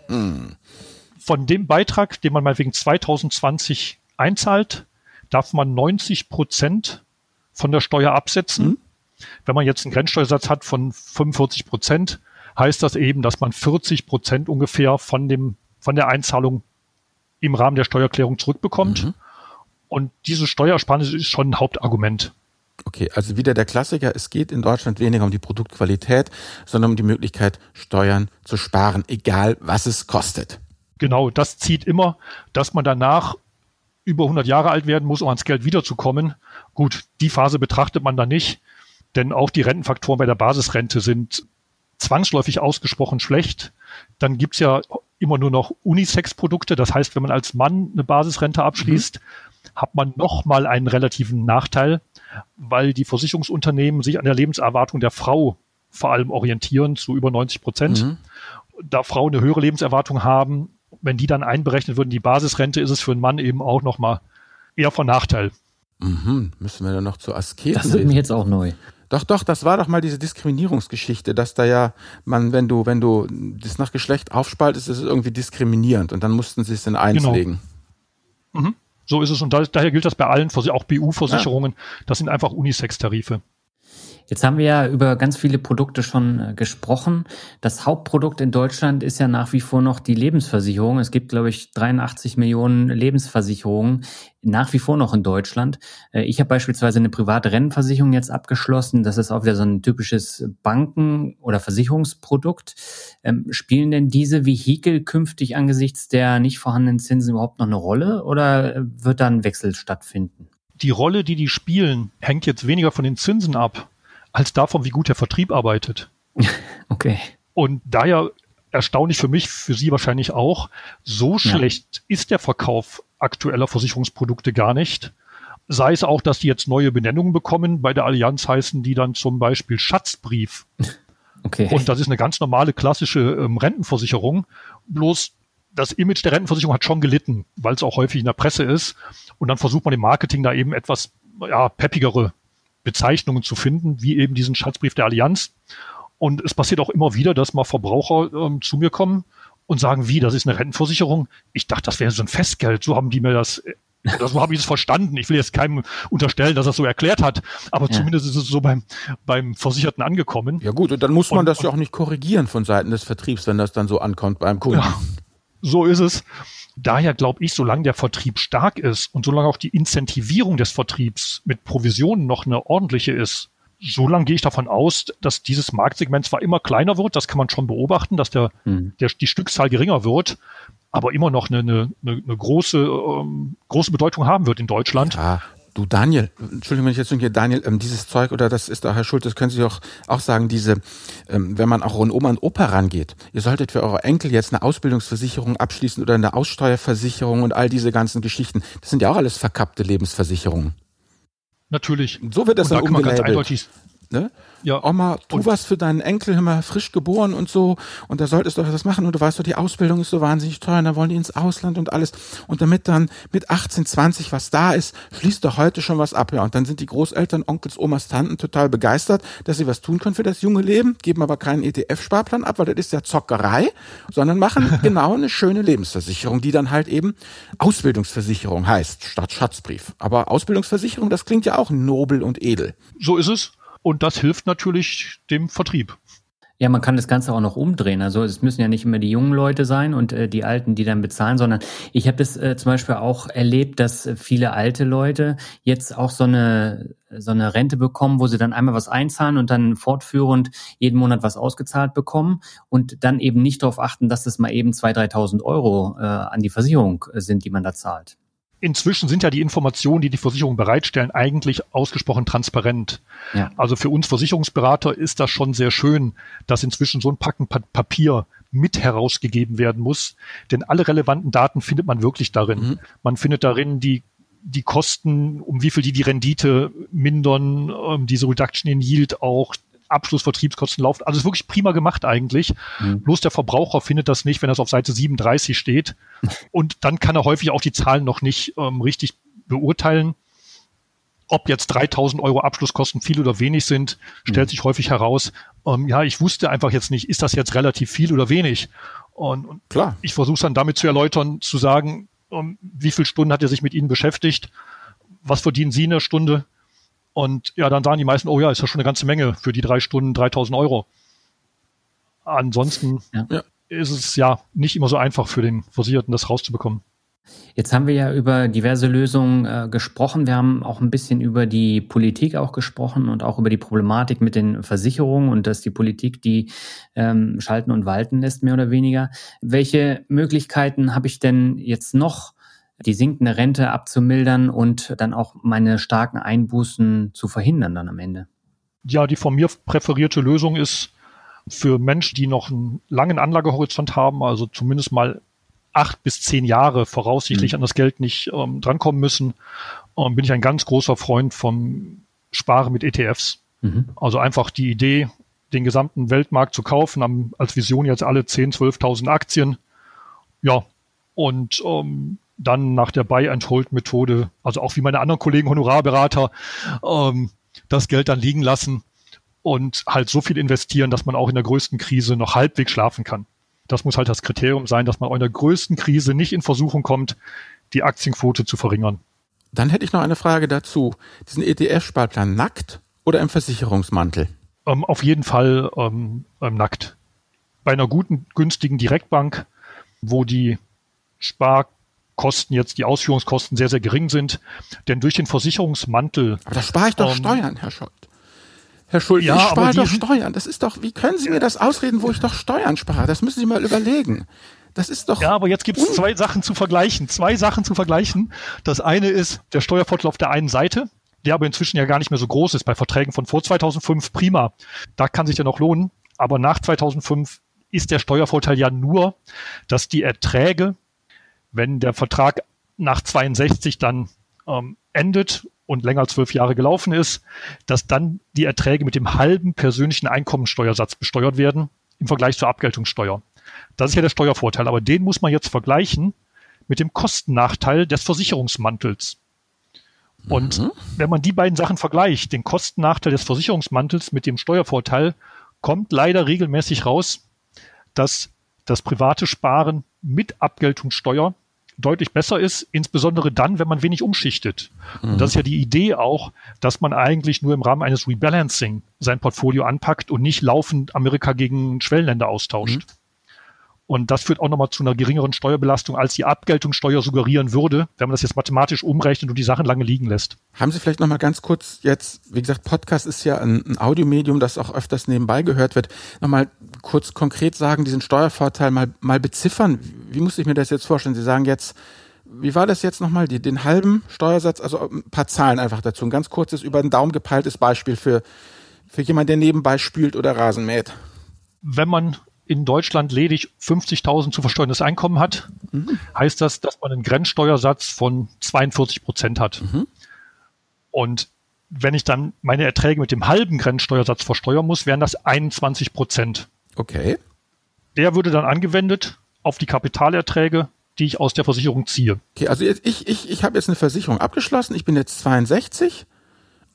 von dem Beitrag, den man mal wegen 2020 einzahlt, darf man 90 Prozent von der Steuer absetzen. Mhm. Wenn man jetzt einen Grenzsteuersatz hat von 45 Prozent, heißt das eben, dass man 40 Prozent ungefähr von dem, von der Einzahlung im Rahmen der Steuererklärung zurückbekommt. Mhm. Und diese Steuersparnis ist schon ein Hauptargument. Okay, also wieder der Klassiker, es geht in Deutschland weniger um die Produktqualität, sondern um die Möglichkeit, Steuern zu sparen, egal was es kostet. Genau, das zieht immer, dass man danach über 100 Jahre alt werden muss, um ans Geld wiederzukommen. Gut, die Phase betrachtet man da nicht, denn auch die Rentenfaktoren bei der Basisrente sind zwangsläufig ausgesprochen schlecht. Dann gibt's ja immer nur noch Unisex-Produkte. Das heißt, wenn man als Mann eine Basisrente abschließt, mhm. Hat man nochmal einen relativen Nachteil, weil die Versicherungsunternehmen sich an der Lebenserwartung der Frau vor allem orientieren zu über 90 Prozent. Mhm. Da Frauen eine höhere Lebenserwartung haben, wenn die dann einberechnet würden, die Basisrente, ist es für einen Mann eben auch nochmal eher von Nachteil. Mhm, müssen wir dann noch zur Asketen Das ist mir jetzt auch neu. Doch, doch, das war doch mal diese Diskriminierungsgeschichte, dass da ja man, wenn du, wenn du das nach Geschlecht aufspaltest, ist es irgendwie diskriminierend und dann mussten sie es in eins genau. legen. Mhm. So ist es und da, daher gilt das bei allen, auch BU-Versicherungen, ja. das sind einfach Unisex-Tarife. Jetzt haben wir ja über ganz viele Produkte schon äh, gesprochen. Das Hauptprodukt in Deutschland ist ja nach wie vor noch die Lebensversicherung. Es gibt, glaube ich, 83 Millionen Lebensversicherungen nach wie vor noch in Deutschland. Äh, ich habe beispielsweise eine private Rennversicherung jetzt abgeschlossen. Das ist auch wieder so ein typisches Banken- oder Versicherungsprodukt. Ähm, spielen denn diese Vehikel künftig angesichts der nicht vorhandenen Zinsen überhaupt noch eine Rolle oder äh, wird da ein Wechsel stattfinden? Die Rolle, die die spielen, hängt jetzt weniger von den Zinsen ab, als davon, wie gut der Vertrieb arbeitet. okay. Und daher erstaunlich für mich, für Sie wahrscheinlich auch, so ja. schlecht ist der Verkauf aktueller Versicherungsprodukte gar nicht. Sei es auch, dass die jetzt neue Benennungen bekommen. Bei der Allianz heißen die dann zum Beispiel Schatzbrief. Okay. Und das ist eine ganz normale klassische ähm, Rentenversicherung. Bloß das Image der Rentenversicherung hat schon gelitten, weil es auch häufig in der Presse ist. Und dann versucht man im Marketing da eben etwas ja, peppigere Bezeichnungen zu finden, wie eben diesen Schatzbrief der Allianz. Und es passiert auch immer wieder, dass mal Verbraucher ähm, zu mir kommen und sagen, wie, das ist eine Rentenversicherung. Ich dachte, das wäre so ein Festgeld. So haben die mir das, oder so habe ich es verstanden. Ich will jetzt keinem unterstellen, dass er es so erklärt hat, aber ja. zumindest ist es so beim, beim Versicherten angekommen. Ja gut, und dann muss man und, das ja auch nicht korrigieren von Seiten des Vertriebs, wenn das dann so ankommt beim Kunden. Ja, so ist es. Daher glaube ich, solange der Vertrieb stark ist und solange auch die Incentivierung des Vertriebs mit Provisionen noch eine ordentliche ist, solange gehe ich davon aus, dass dieses Marktsegment zwar immer kleiner wird, das kann man schon beobachten, dass der, mhm. der die Stückzahl geringer wird, aber immer noch eine, eine, eine große, ähm, große Bedeutung haben wird in Deutschland. Ja, Du Daniel, Entschuldigung, wenn ich jetzt hier Daniel, ähm, dieses Zeug oder das ist da Herr Schulz, das können Sie auch, auch sagen, diese, ähm, wenn man auch an Oma und Opa rangeht, ihr solltet für eure Enkel jetzt eine Ausbildungsversicherung abschließen oder eine Aussteuerversicherung und all diese ganzen Geschichten. Das sind ja auch alles verkappte Lebensversicherungen. Natürlich. So wird das und dann da kann man ganz eindeutig, Ne? Ja. Oma, tu und was für deinen Enkel, immer frisch geboren und so. Und da solltest du was machen. Und du weißt doch, die Ausbildung ist so wahnsinnig teuer. Und da wollen die ins Ausland und alles. Und damit dann mit 18, 20 was da ist, schließt doch heute schon was ab. Ja, und dann sind die Großeltern, Onkels, Omas, Tanten total begeistert, dass sie was tun können für das junge Leben, geben aber keinen ETF-Sparplan ab, weil das ist ja Zockerei, sondern machen genau eine schöne Lebensversicherung, die dann halt eben Ausbildungsversicherung heißt, statt Schatzbrief. Aber Ausbildungsversicherung, das klingt ja auch nobel und edel. So ist es. Und das hilft natürlich dem Vertrieb. Ja, man kann das Ganze auch noch umdrehen. Also es müssen ja nicht immer die jungen Leute sein und äh, die Alten, die dann bezahlen, sondern ich habe das äh, zum Beispiel auch erlebt, dass viele alte Leute jetzt auch so eine so eine Rente bekommen, wo sie dann einmal was einzahlen und dann fortführend jeden Monat was ausgezahlt bekommen und dann eben nicht darauf achten, dass das mal eben 2.000, 3.000 Euro äh, an die Versicherung äh, sind, die man da zahlt inzwischen sind ja die Informationen, die die Versicherungen bereitstellen, eigentlich ausgesprochen transparent. Ja. Also für uns Versicherungsberater ist das schon sehr schön, dass inzwischen so ein Packen Papier mit herausgegeben werden muss, denn alle relevanten Daten findet man wirklich darin. Mhm. Man findet darin die die Kosten, um wie viel die die Rendite mindern, ähm, diese Reduction in Yield auch, Abschluss, Vertriebskosten laufen. Also ist wirklich prima gemacht eigentlich. Mhm. Bloß der Verbraucher findet das nicht, wenn das auf Seite 37 steht. Und dann kann er häufig auch die Zahlen noch nicht ähm, richtig beurteilen. Ob jetzt 3000 Euro Abschlusskosten viel oder wenig sind, stellt mhm. sich häufig heraus. Ähm, ja, ich wusste einfach jetzt nicht, ist das jetzt relativ viel oder wenig? Und, und Klar. ich versuche es dann damit zu erläutern, zu sagen, um, ähm, wie viele Stunden hat er sich mit Ihnen beschäftigt? Was verdienen Sie in der Stunde? Und ja, dann sagen die meisten, oh ja, ist ja schon eine ganze Menge für die drei Stunden 3000 Euro. Ansonsten ja. ist es ja nicht immer so einfach für den Versicherten, das rauszubekommen. Jetzt haben wir ja über diverse Lösungen äh, gesprochen. Wir haben auch ein bisschen über die Politik auch gesprochen und auch über die Problematik mit den Versicherungen und dass die Politik die ähm, schalten und walten lässt, mehr oder weniger. Welche Möglichkeiten habe ich denn jetzt noch, die sinkende Rente abzumildern und dann auch meine starken Einbußen zu verhindern dann am Ende? Ja, die von mir präferierte Lösung ist für Menschen, die noch einen langen Anlagehorizont haben, also zumindest mal acht bis zehn Jahre voraussichtlich mhm. an das Geld nicht ähm, drankommen müssen, ähm, bin ich ein ganz großer Freund vom Sparen mit ETFs. Mhm. Also einfach die Idee, den gesamten Weltmarkt zu kaufen, haben als Vision jetzt alle 10.000, 12.000 Aktien. Ja, und ähm, dann nach der Buy-and-Hold-Methode, also auch wie meine anderen Kollegen Honorarberater, ähm, das Geld dann liegen lassen und halt so viel investieren, dass man auch in der größten Krise noch halbwegs schlafen kann. Das muss halt das Kriterium sein, dass man auch in der größten Krise nicht in Versuchung kommt, die Aktienquote zu verringern. Dann hätte ich noch eine Frage dazu. Diesen ETF-Sparplan nackt oder im Versicherungsmantel? Ähm, auf jeden Fall ähm, ähm, nackt. Bei einer guten, günstigen Direktbank, wo die Spar Kosten jetzt, die Ausführungskosten sehr, sehr gering sind. Denn durch den Versicherungsmantel. Aber da spare ich doch ähm, Steuern, Herr Schult. Herr Schult, ja, ich spare doch Steuern. Das ist doch, wie können Sie mir das ausreden, wo ich doch Steuern spare? Das müssen Sie mal überlegen. Das ist doch. Ja, aber jetzt gibt es zwei Sachen zu vergleichen. Zwei Sachen zu vergleichen. Das eine ist der Steuervorteil auf der einen Seite, der aber inzwischen ja gar nicht mehr so groß ist. Bei Verträgen von vor 2005 prima. Da kann sich ja noch lohnen. Aber nach 2005 ist der Steuervorteil ja nur, dass die Erträge wenn der Vertrag nach 62 dann ähm, endet und länger als zwölf Jahre gelaufen ist, dass dann die Erträge mit dem halben persönlichen Einkommensteuersatz besteuert werden im Vergleich zur Abgeltungssteuer. Das ist ja der Steuervorteil, aber den muss man jetzt vergleichen mit dem Kostennachteil des Versicherungsmantels. Und mhm. wenn man die beiden Sachen vergleicht, den Kostennachteil des Versicherungsmantels mit dem Steuervorteil, kommt leider regelmäßig raus, dass das private Sparen mit Abgeltungssteuer deutlich besser ist, insbesondere dann, wenn man wenig umschichtet. Mhm. Und das ist ja die Idee auch, dass man eigentlich nur im Rahmen eines Rebalancing sein Portfolio anpackt und nicht laufend Amerika gegen Schwellenländer austauscht. Mhm. Und das führt auch nochmal zu einer geringeren Steuerbelastung, als die Abgeltungssteuer suggerieren würde, wenn man das jetzt mathematisch umrechnet und die Sachen lange liegen lässt. Haben Sie vielleicht nochmal ganz kurz jetzt, wie gesagt, Podcast ist ja ein, ein Audiomedium, das auch öfters nebenbei gehört wird, nochmal kurz konkret sagen, diesen Steuervorteil mal, mal beziffern. Wie muss ich mir das jetzt vorstellen? Sie sagen jetzt, wie war das jetzt nochmal, die, den halben Steuersatz, also ein paar Zahlen einfach dazu, ein ganz kurzes, über den Daumen gepeiltes Beispiel für, für jemand, der nebenbei spült oder Rasen mäht. Wenn man in Deutschland ledig 50.000 zu versteuerndes Einkommen hat, mhm. heißt das, dass man einen Grenzsteuersatz von 42 Prozent hat. Mhm. Und wenn ich dann meine Erträge mit dem halben Grenzsteuersatz versteuern muss, wären das 21 Prozent. Okay. Der würde dann angewendet auf die Kapitalerträge, die ich aus der Versicherung ziehe. Okay, also jetzt, ich, ich, ich habe jetzt eine Versicherung abgeschlossen, ich bin jetzt 62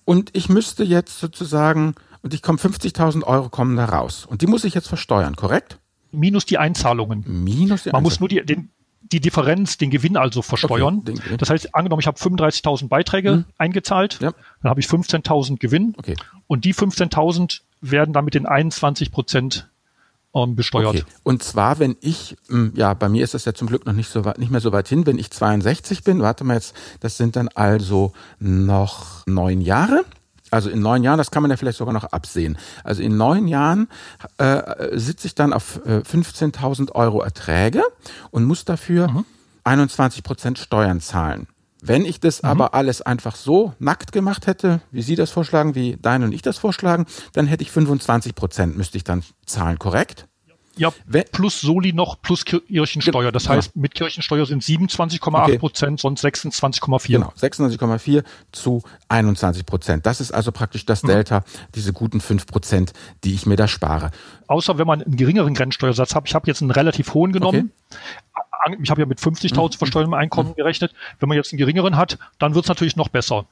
und ich müsste jetzt sozusagen, und ich komme 50.000 Euro kommen da raus. Und die muss ich jetzt versteuern, korrekt? Minus die Einzahlungen. Minus die Man muss nur die, den, die Differenz, den Gewinn also versteuern. Okay, den. Das heißt, angenommen, ich habe 35.000 Beiträge Mhm. eingezahlt, Ja. dann habe ich 15.000 Gewinn Okay. und die 15.000 werden dann mit den 21 Prozent ähm, besteuert. Okay. Und zwar, wenn ich, ähm, ja, bei mir ist das ja zum Glück noch nicht so weit, nicht mehr so weit hin, wenn ich 62 bin, warte mal jetzt, das sind dann also noch neun Jahre. Also in neun Jahren, das kann man ja vielleicht sogar noch absehen. Also in neun Jahren äh, sitze ich dann auf äh, 15.000 Euro Erträge und muss dafür 21 Prozent Steuern zahlen. Wenn ich das aber alles einfach so nackt gemacht hätte, wie Sie das vorschlagen, wie Dein und ich das vorschlagen, dann hätte ich 25 Prozent müsste ich dann zahlen, korrekt? Ja, Wenn- plus Soli noch, plus Kir- Kirchensteuer. Das Genau. heißt, mit Kirchensteuer sind 27,8 Okay. Prozent, sonst 26,4. Genau, 96,4 zu 21 Prozent. Das ist also praktisch das Delta, diese guten 5 Prozent, die ich mir da spare. Außer wenn man einen geringeren Grenzsteuersatz hat. Ich habe jetzt einen relativ hohen genommen. An- Ich habe ja mit Mhm. 50.000 versteuertem Einkommen gerechnet. Wenn man jetzt einen geringeren hat, dann wird es natürlich noch besser.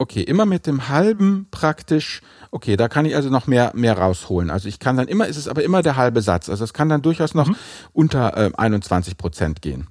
Okay, immer mit dem halben praktisch. Okay, da kann ich also noch mehr mehr rausholen. Also ich kann dann immer, ist es aber immer der halbe Satz. Also es kann dann durchaus noch unter äh, 21 Prozent gehen.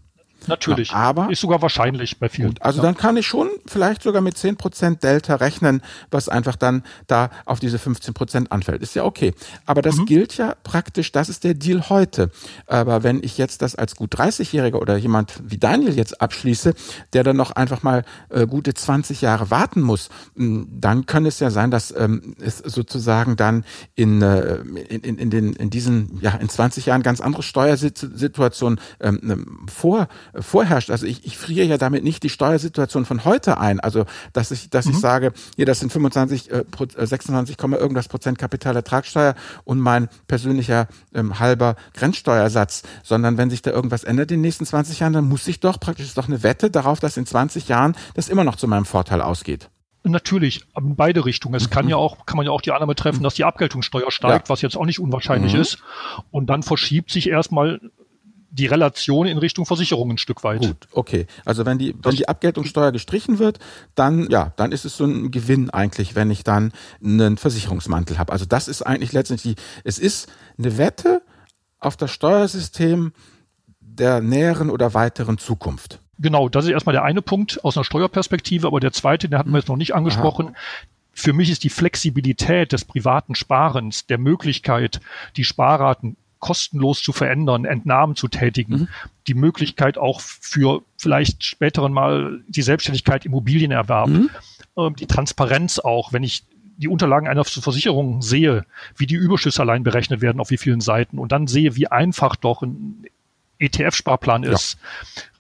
Natürlich. Ja, aber- ist sogar wahrscheinlich bei vielen. Gut, also dann kann ich schon vielleicht sogar mit 10% Delta rechnen, was einfach dann da auf diese 15% anfällt. Ist ja okay. Aber das gilt ja praktisch, das ist der Deal heute. Aber wenn ich jetzt das als gut 30-Jähriger oder jemand wie Daniel jetzt abschließe, der dann noch einfach mal äh, gute 20 Jahre warten muss, mh, dann kann es ja sein, dass ähm, es sozusagen dann in, äh, in, in, in, den, in diesen, ja, in 20 Jahren ganz andere Steuersituationen ähm, vor, vorherrscht. Also ich, ich friere ja damit nicht die Steuersituation von heute ein. Also dass ich, dass ich sage, hier, das sind 25, äh, Pro- äh, 26, Komma irgendwas Prozent Kapitalertragssteuer und mein persönlicher ähm, halber Grenzsteuersatz, sondern wenn sich da irgendwas ändert in den nächsten 20 Jahren, dann muss ich doch praktisch ist doch eine Wette darauf, dass in 20 Jahren das immer noch zu meinem Vorteil ausgeht. Natürlich, in beide Richtungen. Es kann ja auch, kann man ja auch die Annahme treffen, dass die Abgeltungssteuer steigt, Ja. was jetzt auch nicht unwahrscheinlich Mhm. ist. Und dann verschiebt sich erstmal die Relation in Richtung Versicherung ein Stück weit. Gut, okay. Also wenn die, wenn die Abgeltungssteuer gestrichen wird, dann, ja, dann ist es so ein Gewinn eigentlich, wenn ich dann einen Versicherungsmantel habe. Also das ist eigentlich letztendlich, es ist eine Wette auf das Steuersystem der näheren oder weiteren Zukunft. Genau, das ist erstmal der eine Punkt aus einer Steuerperspektive, aber der zweite, den hatten wir jetzt noch nicht angesprochen. Für mich ist die Flexibilität des privaten Sparens, der Möglichkeit, die Sparraten kostenlos zu verändern, Entnahmen zu tätigen, die Möglichkeit auch für vielleicht späteren mal die Selbstständigkeit Immobilienerwerb, ähm, die Transparenz auch, wenn ich die Unterlagen einer Versicherung sehe, wie die Überschüsse allein berechnet werden, auf wie vielen Seiten und dann sehe, wie einfach doch ein ETF-Sparplan ist,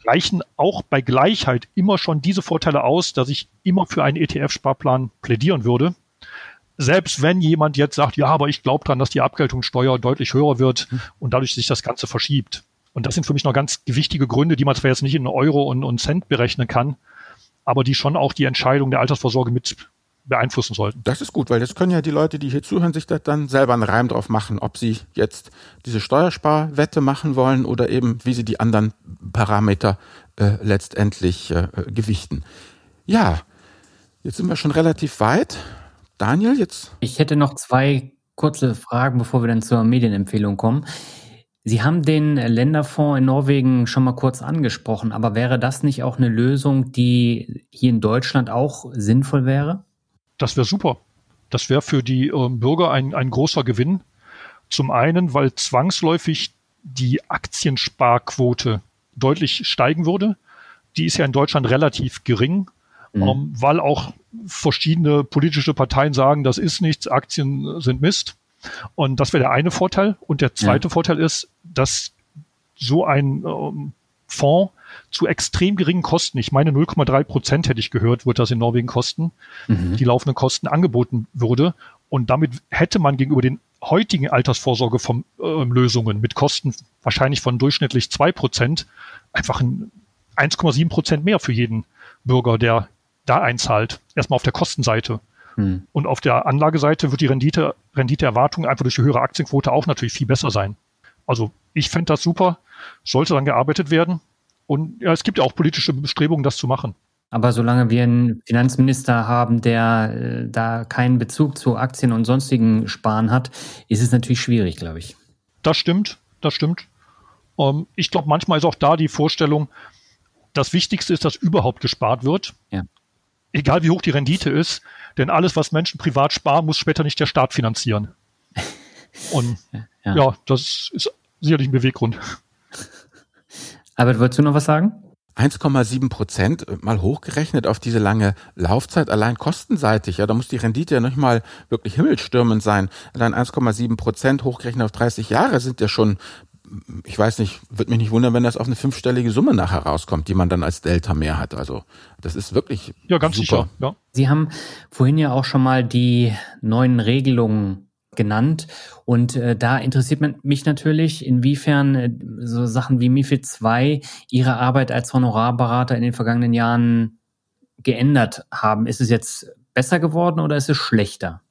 reichen auch bei Gleichheit immer schon diese Vorteile aus, dass ich immer für einen ETF-Sparplan plädieren würde. Selbst wenn jemand jetzt sagt, ja, aber ich glaube dran, dass die Abgeltungssteuer deutlich höher wird und dadurch sich das Ganze verschiebt. Und das sind für mich noch ganz gewichtige Gründe, die man zwar jetzt nicht in Euro und, und Cent berechnen kann, aber die schon auch die Entscheidung der Altersvorsorge mit beeinflussen sollten. Das ist gut, weil jetzt können ja die Leute, die hier zuhören, sich da dann selber einen Reim drauf machen, ob sie jetzt diese Steuersparwette machen wollen oder eben, wie sie die anderen Parameter äh, letztendlich äh, gewichten. Ja, jetzt sind wir schon relativ weit. Daniel, jetzt. Ich hätte noch zwei kurze Fragen, bevor wir dann zur Medienempfehlung kommen. Sie haben den Länderfonds in Norwegen schon mal kurz angesprochen, aber wäre das nicht auch eine Lösung, die hier in Deutschland auch sinnvoll wäre? Das wäre super. Das wäre für die ähm, Bürger ein, ein großer Gewinn. Zum einen, weil zwangsläufig die Aktiensparquote deutlich steigen würde. Die ist ja in Deutschland relativ gering, ähm, weil auch verschiedene politische Parteien sagen, das ist nichts, Aktien sind Mist. Und das wäre der eine Vorteil. Und der zweite Vorteil ist, dass so ein ähm, Fonds zu extrem geringen Kosten, ich meine 0,3 Prozent hätte ich gehört, wird das in Norwegen kosten, die laufenden Kosten angeboten würde. Und damit hätte man gegenüber den heutigen Altersvorsorgelösungen mit Kosten wahrscheinlich von durchschnittlich zwei Prozent einfach ein 1,7 Prozent mehr für jeden Bürger, der da einzahlt. Erstmal auf der Kostenseite. Hm. Und auf der Anlageseite wird die Rendite, Renditeerwartung einfach durch die höhere Aktienquote auch natürlich viel besser sein. Also ich fände das super, sollte dann gearbeitet werden. Und ja, es gibt ja auch politische Bestrebungen, das zu machen. Aber solange wir einen Finanzminister haben, der äh, da keinen Bezug zu Aktien und sonstigen Sparen hat, ist es natürlich schwierig, glaube ich. Das stimmt, das stimmt. Ähm, ich glaube, manchmal ist auch da die Vorstellung, das Wichtigste ist, dass überhaupt gespart wird. Ja. Egal wie hoch die Rendite ist, denn alles, was Menschen privat sparen, muss später nicht der Staat finanzieren. Und ja, ja das ist sicherlich ein Beweggrund. Albert, wolltest du noch was sagen? 1,7 Prozent mal hochgerechnet auf diese lange Laufzeit, allein kostenseitig, ja, da muss die Rendite ja nicht mal wirklich himmelstürmend sein. Allein 1,7 Prozent hochgerechnet auf 30 Jahre sind ja schon, ich weiß nicht, wird mich nicht wundern, wenn das auf eine fünfstellige Summe nachher rauskommt, die man dann als Delta mehr hat. Also das ist wirklich ja ganz super. sicher. Ja. Sie haben vorhin ja auch schon mal die neuen Regelungen genannt. Und äh, da interessiert man mich natürlich, inwiefern äh, so Sachen wie MIFID 2 Ihre Arbeit als Honorarberater in den vergangenen Jahren geändert haben. Ist es jetzt besser geworden oder ist es schlechter?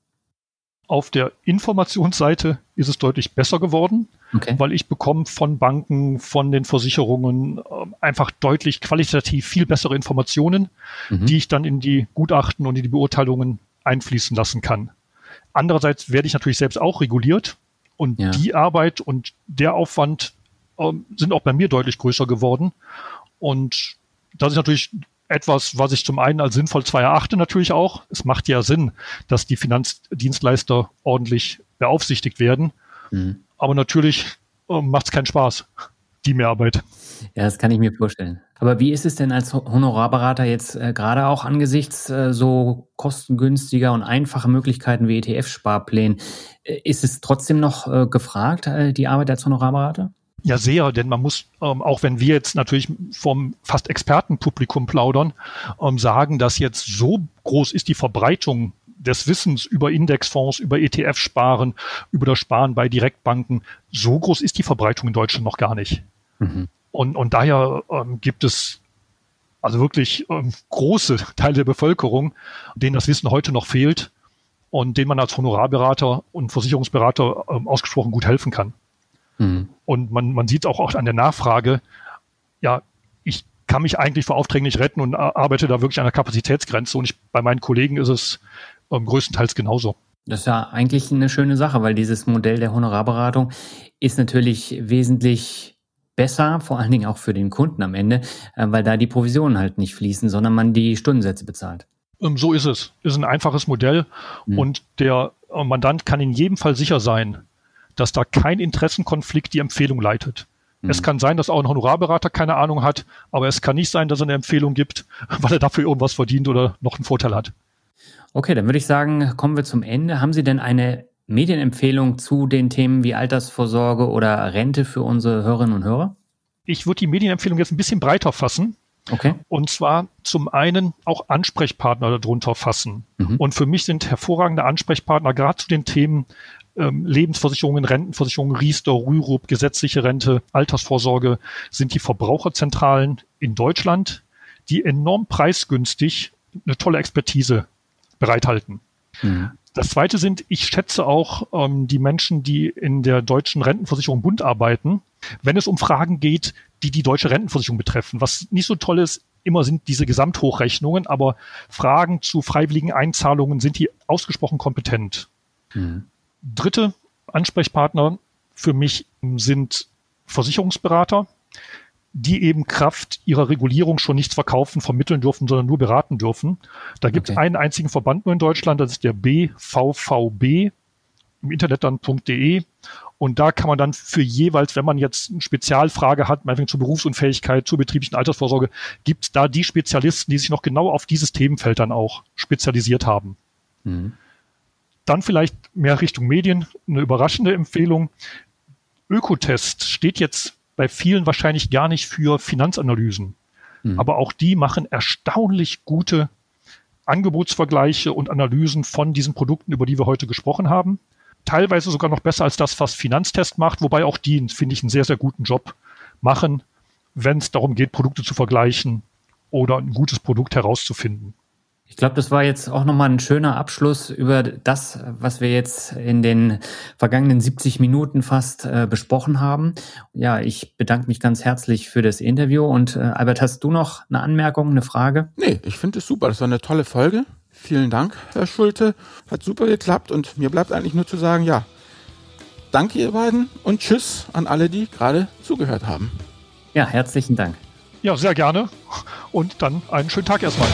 Auf der Informationsseite ist es deutlich besser geworden, okay. weil ich bekomme von Banken, von den Versicherungen äh, einfach deutlich qualitativ viel bessere Informationen, mhm. die ich dann in die Gutachten und in die Beurteilungen einfließen lassen kann. Andererseits werde ich natürlich selbst auch reguliert und ja. die Arbeit und der Aufwand äh, sind auch bei mir deutlich größer geworden. Und das ist natürlich etwas, was ich zum einen als sinnvoll zwar erachte, natürlich auch. Es macht ja Sinn, dass die Finanzdienstleister ordentlich beaufsichtigt werden. Mhm. Aber natürlich äh, macht es keinen Spaß, die Mehrarbeit. Ja, das kann ich mir vorstellen. Aber wie ist es denn als Honorarberater jetzt äh, gerade auch angesichts äh, so kostengünstiger und einfacher Möglichkeiten wie ETF-Sparplänen? Äh, ist es trotzdem noch äh, gefragt, äh, die Arbeit als Honorarberater? Ja, sehr, denn man muss, ähm, auch wenn wir jetzt natürlich vom fast Expertenpublikum plaudern, ähm, sagen, dass jetzt so groß ist die Verbreitung des Wissens über Indexfonds, über ETF-Sparen, über das Sparen bei Direktbanken, so groß ist die Verbreitung in Deutschland noch gar nicht. Mhm. Und, und daher ähm, gibt es also wirklich ähm, große Teile der Bevölkerung, denen das Wissen heute noch fehlt und denen man als Honorarberater und Versicherungsberater ähm, ausgesprochen gut helfen kann. Mhm. Und man, man sieht auch, auch an der Nachfrage, ja, ich kann mich eigentlich vor Aufträgen nicht retten und arbeite da wirklich an der Kapazitätsgrenze. Und ich, bei meinen Kollegen ist es ähm, größtenteils genauso. Das ist ja eigentlich eine schöne Sache, weil dieses Modell der Honorarberatung ist natürlich wesentlich besser, vor allen Dingen auch für den Kunden am Ende, äh, weil da die Provisionen halt nicht fließen, sondern man die Stundensätze bezahlt. Ähm, so ist es. Ist ein einfaches Modell mhm. und der äh, Mandant kann in jedem Fall sicher sein, dass da kein Interessenkonflikt die Empfehlung leitet. Mhm. Es kann sein, dass auch ein Honorarberater keine Ahnung hat, aber es kann nicht sein, dass er eine Empfehlung gibt, weil er dafür irgendwas verdient oder noch einen Vorteil hat. Okay, dann würde ich sagen, kommen wir zum Ende. Haben Sie denn eine Medienempfehlung zu den Themen wie Altersvorsorge oder Rente für unsere Hörerinnen und Hörer? Ich würde die Medienempfehlung jetzt ein bisschen breiter fassen. Okay. Und zwar zum einen auch Ansprechpartner darunter fassen. Mhm. Und für mich sind hervorragende Ansprechpartner gerade zu den Themen ähm, Lebensversicherungen, Rentenversicherungen, Riester, Rürup, gesetzliche Rente, Altersvorsorge sind die Verbraucherzentralen in Deutschland, die enorm preisgünstig eine tolle Expertise bereithalten. Mhm. Das zweite sind, ich schätze auch ähm, die Menschen, die in der deutschen Rentenversicherung Bund arbeiten, wenn es um Fragen geht, die die deutsche Rentenversicherung betreffen. Was nicht so toll ist, immer sind diese Gesamthochrechnungen, aber Fragen zu freiwilligen Einzahlungen sind die ausgesprochen kompetent. Mhm. Dritte Ansprechpartner für mich sind Versicherungsberater die eben Kraft ihrer Regulierung schon nichts verkaufen, vermitteln dürfen, sondern nur beraten dürfen. Da gibt es okay. einen einzigen Verband nur in Deutschland, das ist der BVVB, im Internet dann .de. Und da kann man dann für jeweils, wenn man jetzt eine Spezialfrage hat, meinetwegen zur Berufsunfähigkeit, zur betrieblichen Altersvorsorge, gibt es da die Spezialisten, die sich noch genau auf dieses Themenfeld dann auch spezialisiert haben. Mhm. Dann vielleicht mehr Richtung Medien, eine überraschende Empfehlung. Ökotest steht jetzt bei vielen wahrscheinlich gar nicht für Finanzanalysen. Mhm. Aber auch die machen erstaunlich gute Angebotsvergleiche und Analysen von diesen Produkten, über die wir heute gesprochen haben. Teilweise sogar noch besser als das, was Finanztest macht, wobei auch die, finde ich, einen sehr, sehr guten Job machen, wenn es darum geht, Produkte zu vergleichen oder ein gutes Produkt herauszufinden. Ich glaube, das war jetzt auch nochmal ein schöner Abschluss über das, was wir jetzt in den vergangenen 70 Minuten fast äh, besprochen haben. Ja, ich bedanke mich ganz herzlich für das Interview. Und äh, Albert, hast du noch eine Anmerkung, eine Frage? Nee, ich finde es super. Das war eine tolle Folge. Vielen Dank, Herr Schulte. Hat super geklappt und mir bleibt eigentlich nur zu sagen, ja, danke ihr beiden und tschüss an alle, die gerade zugehört haben. Ja, herzlichen Dank. Ja, sehr gerne. Und dann einen schönen Tag erstmal.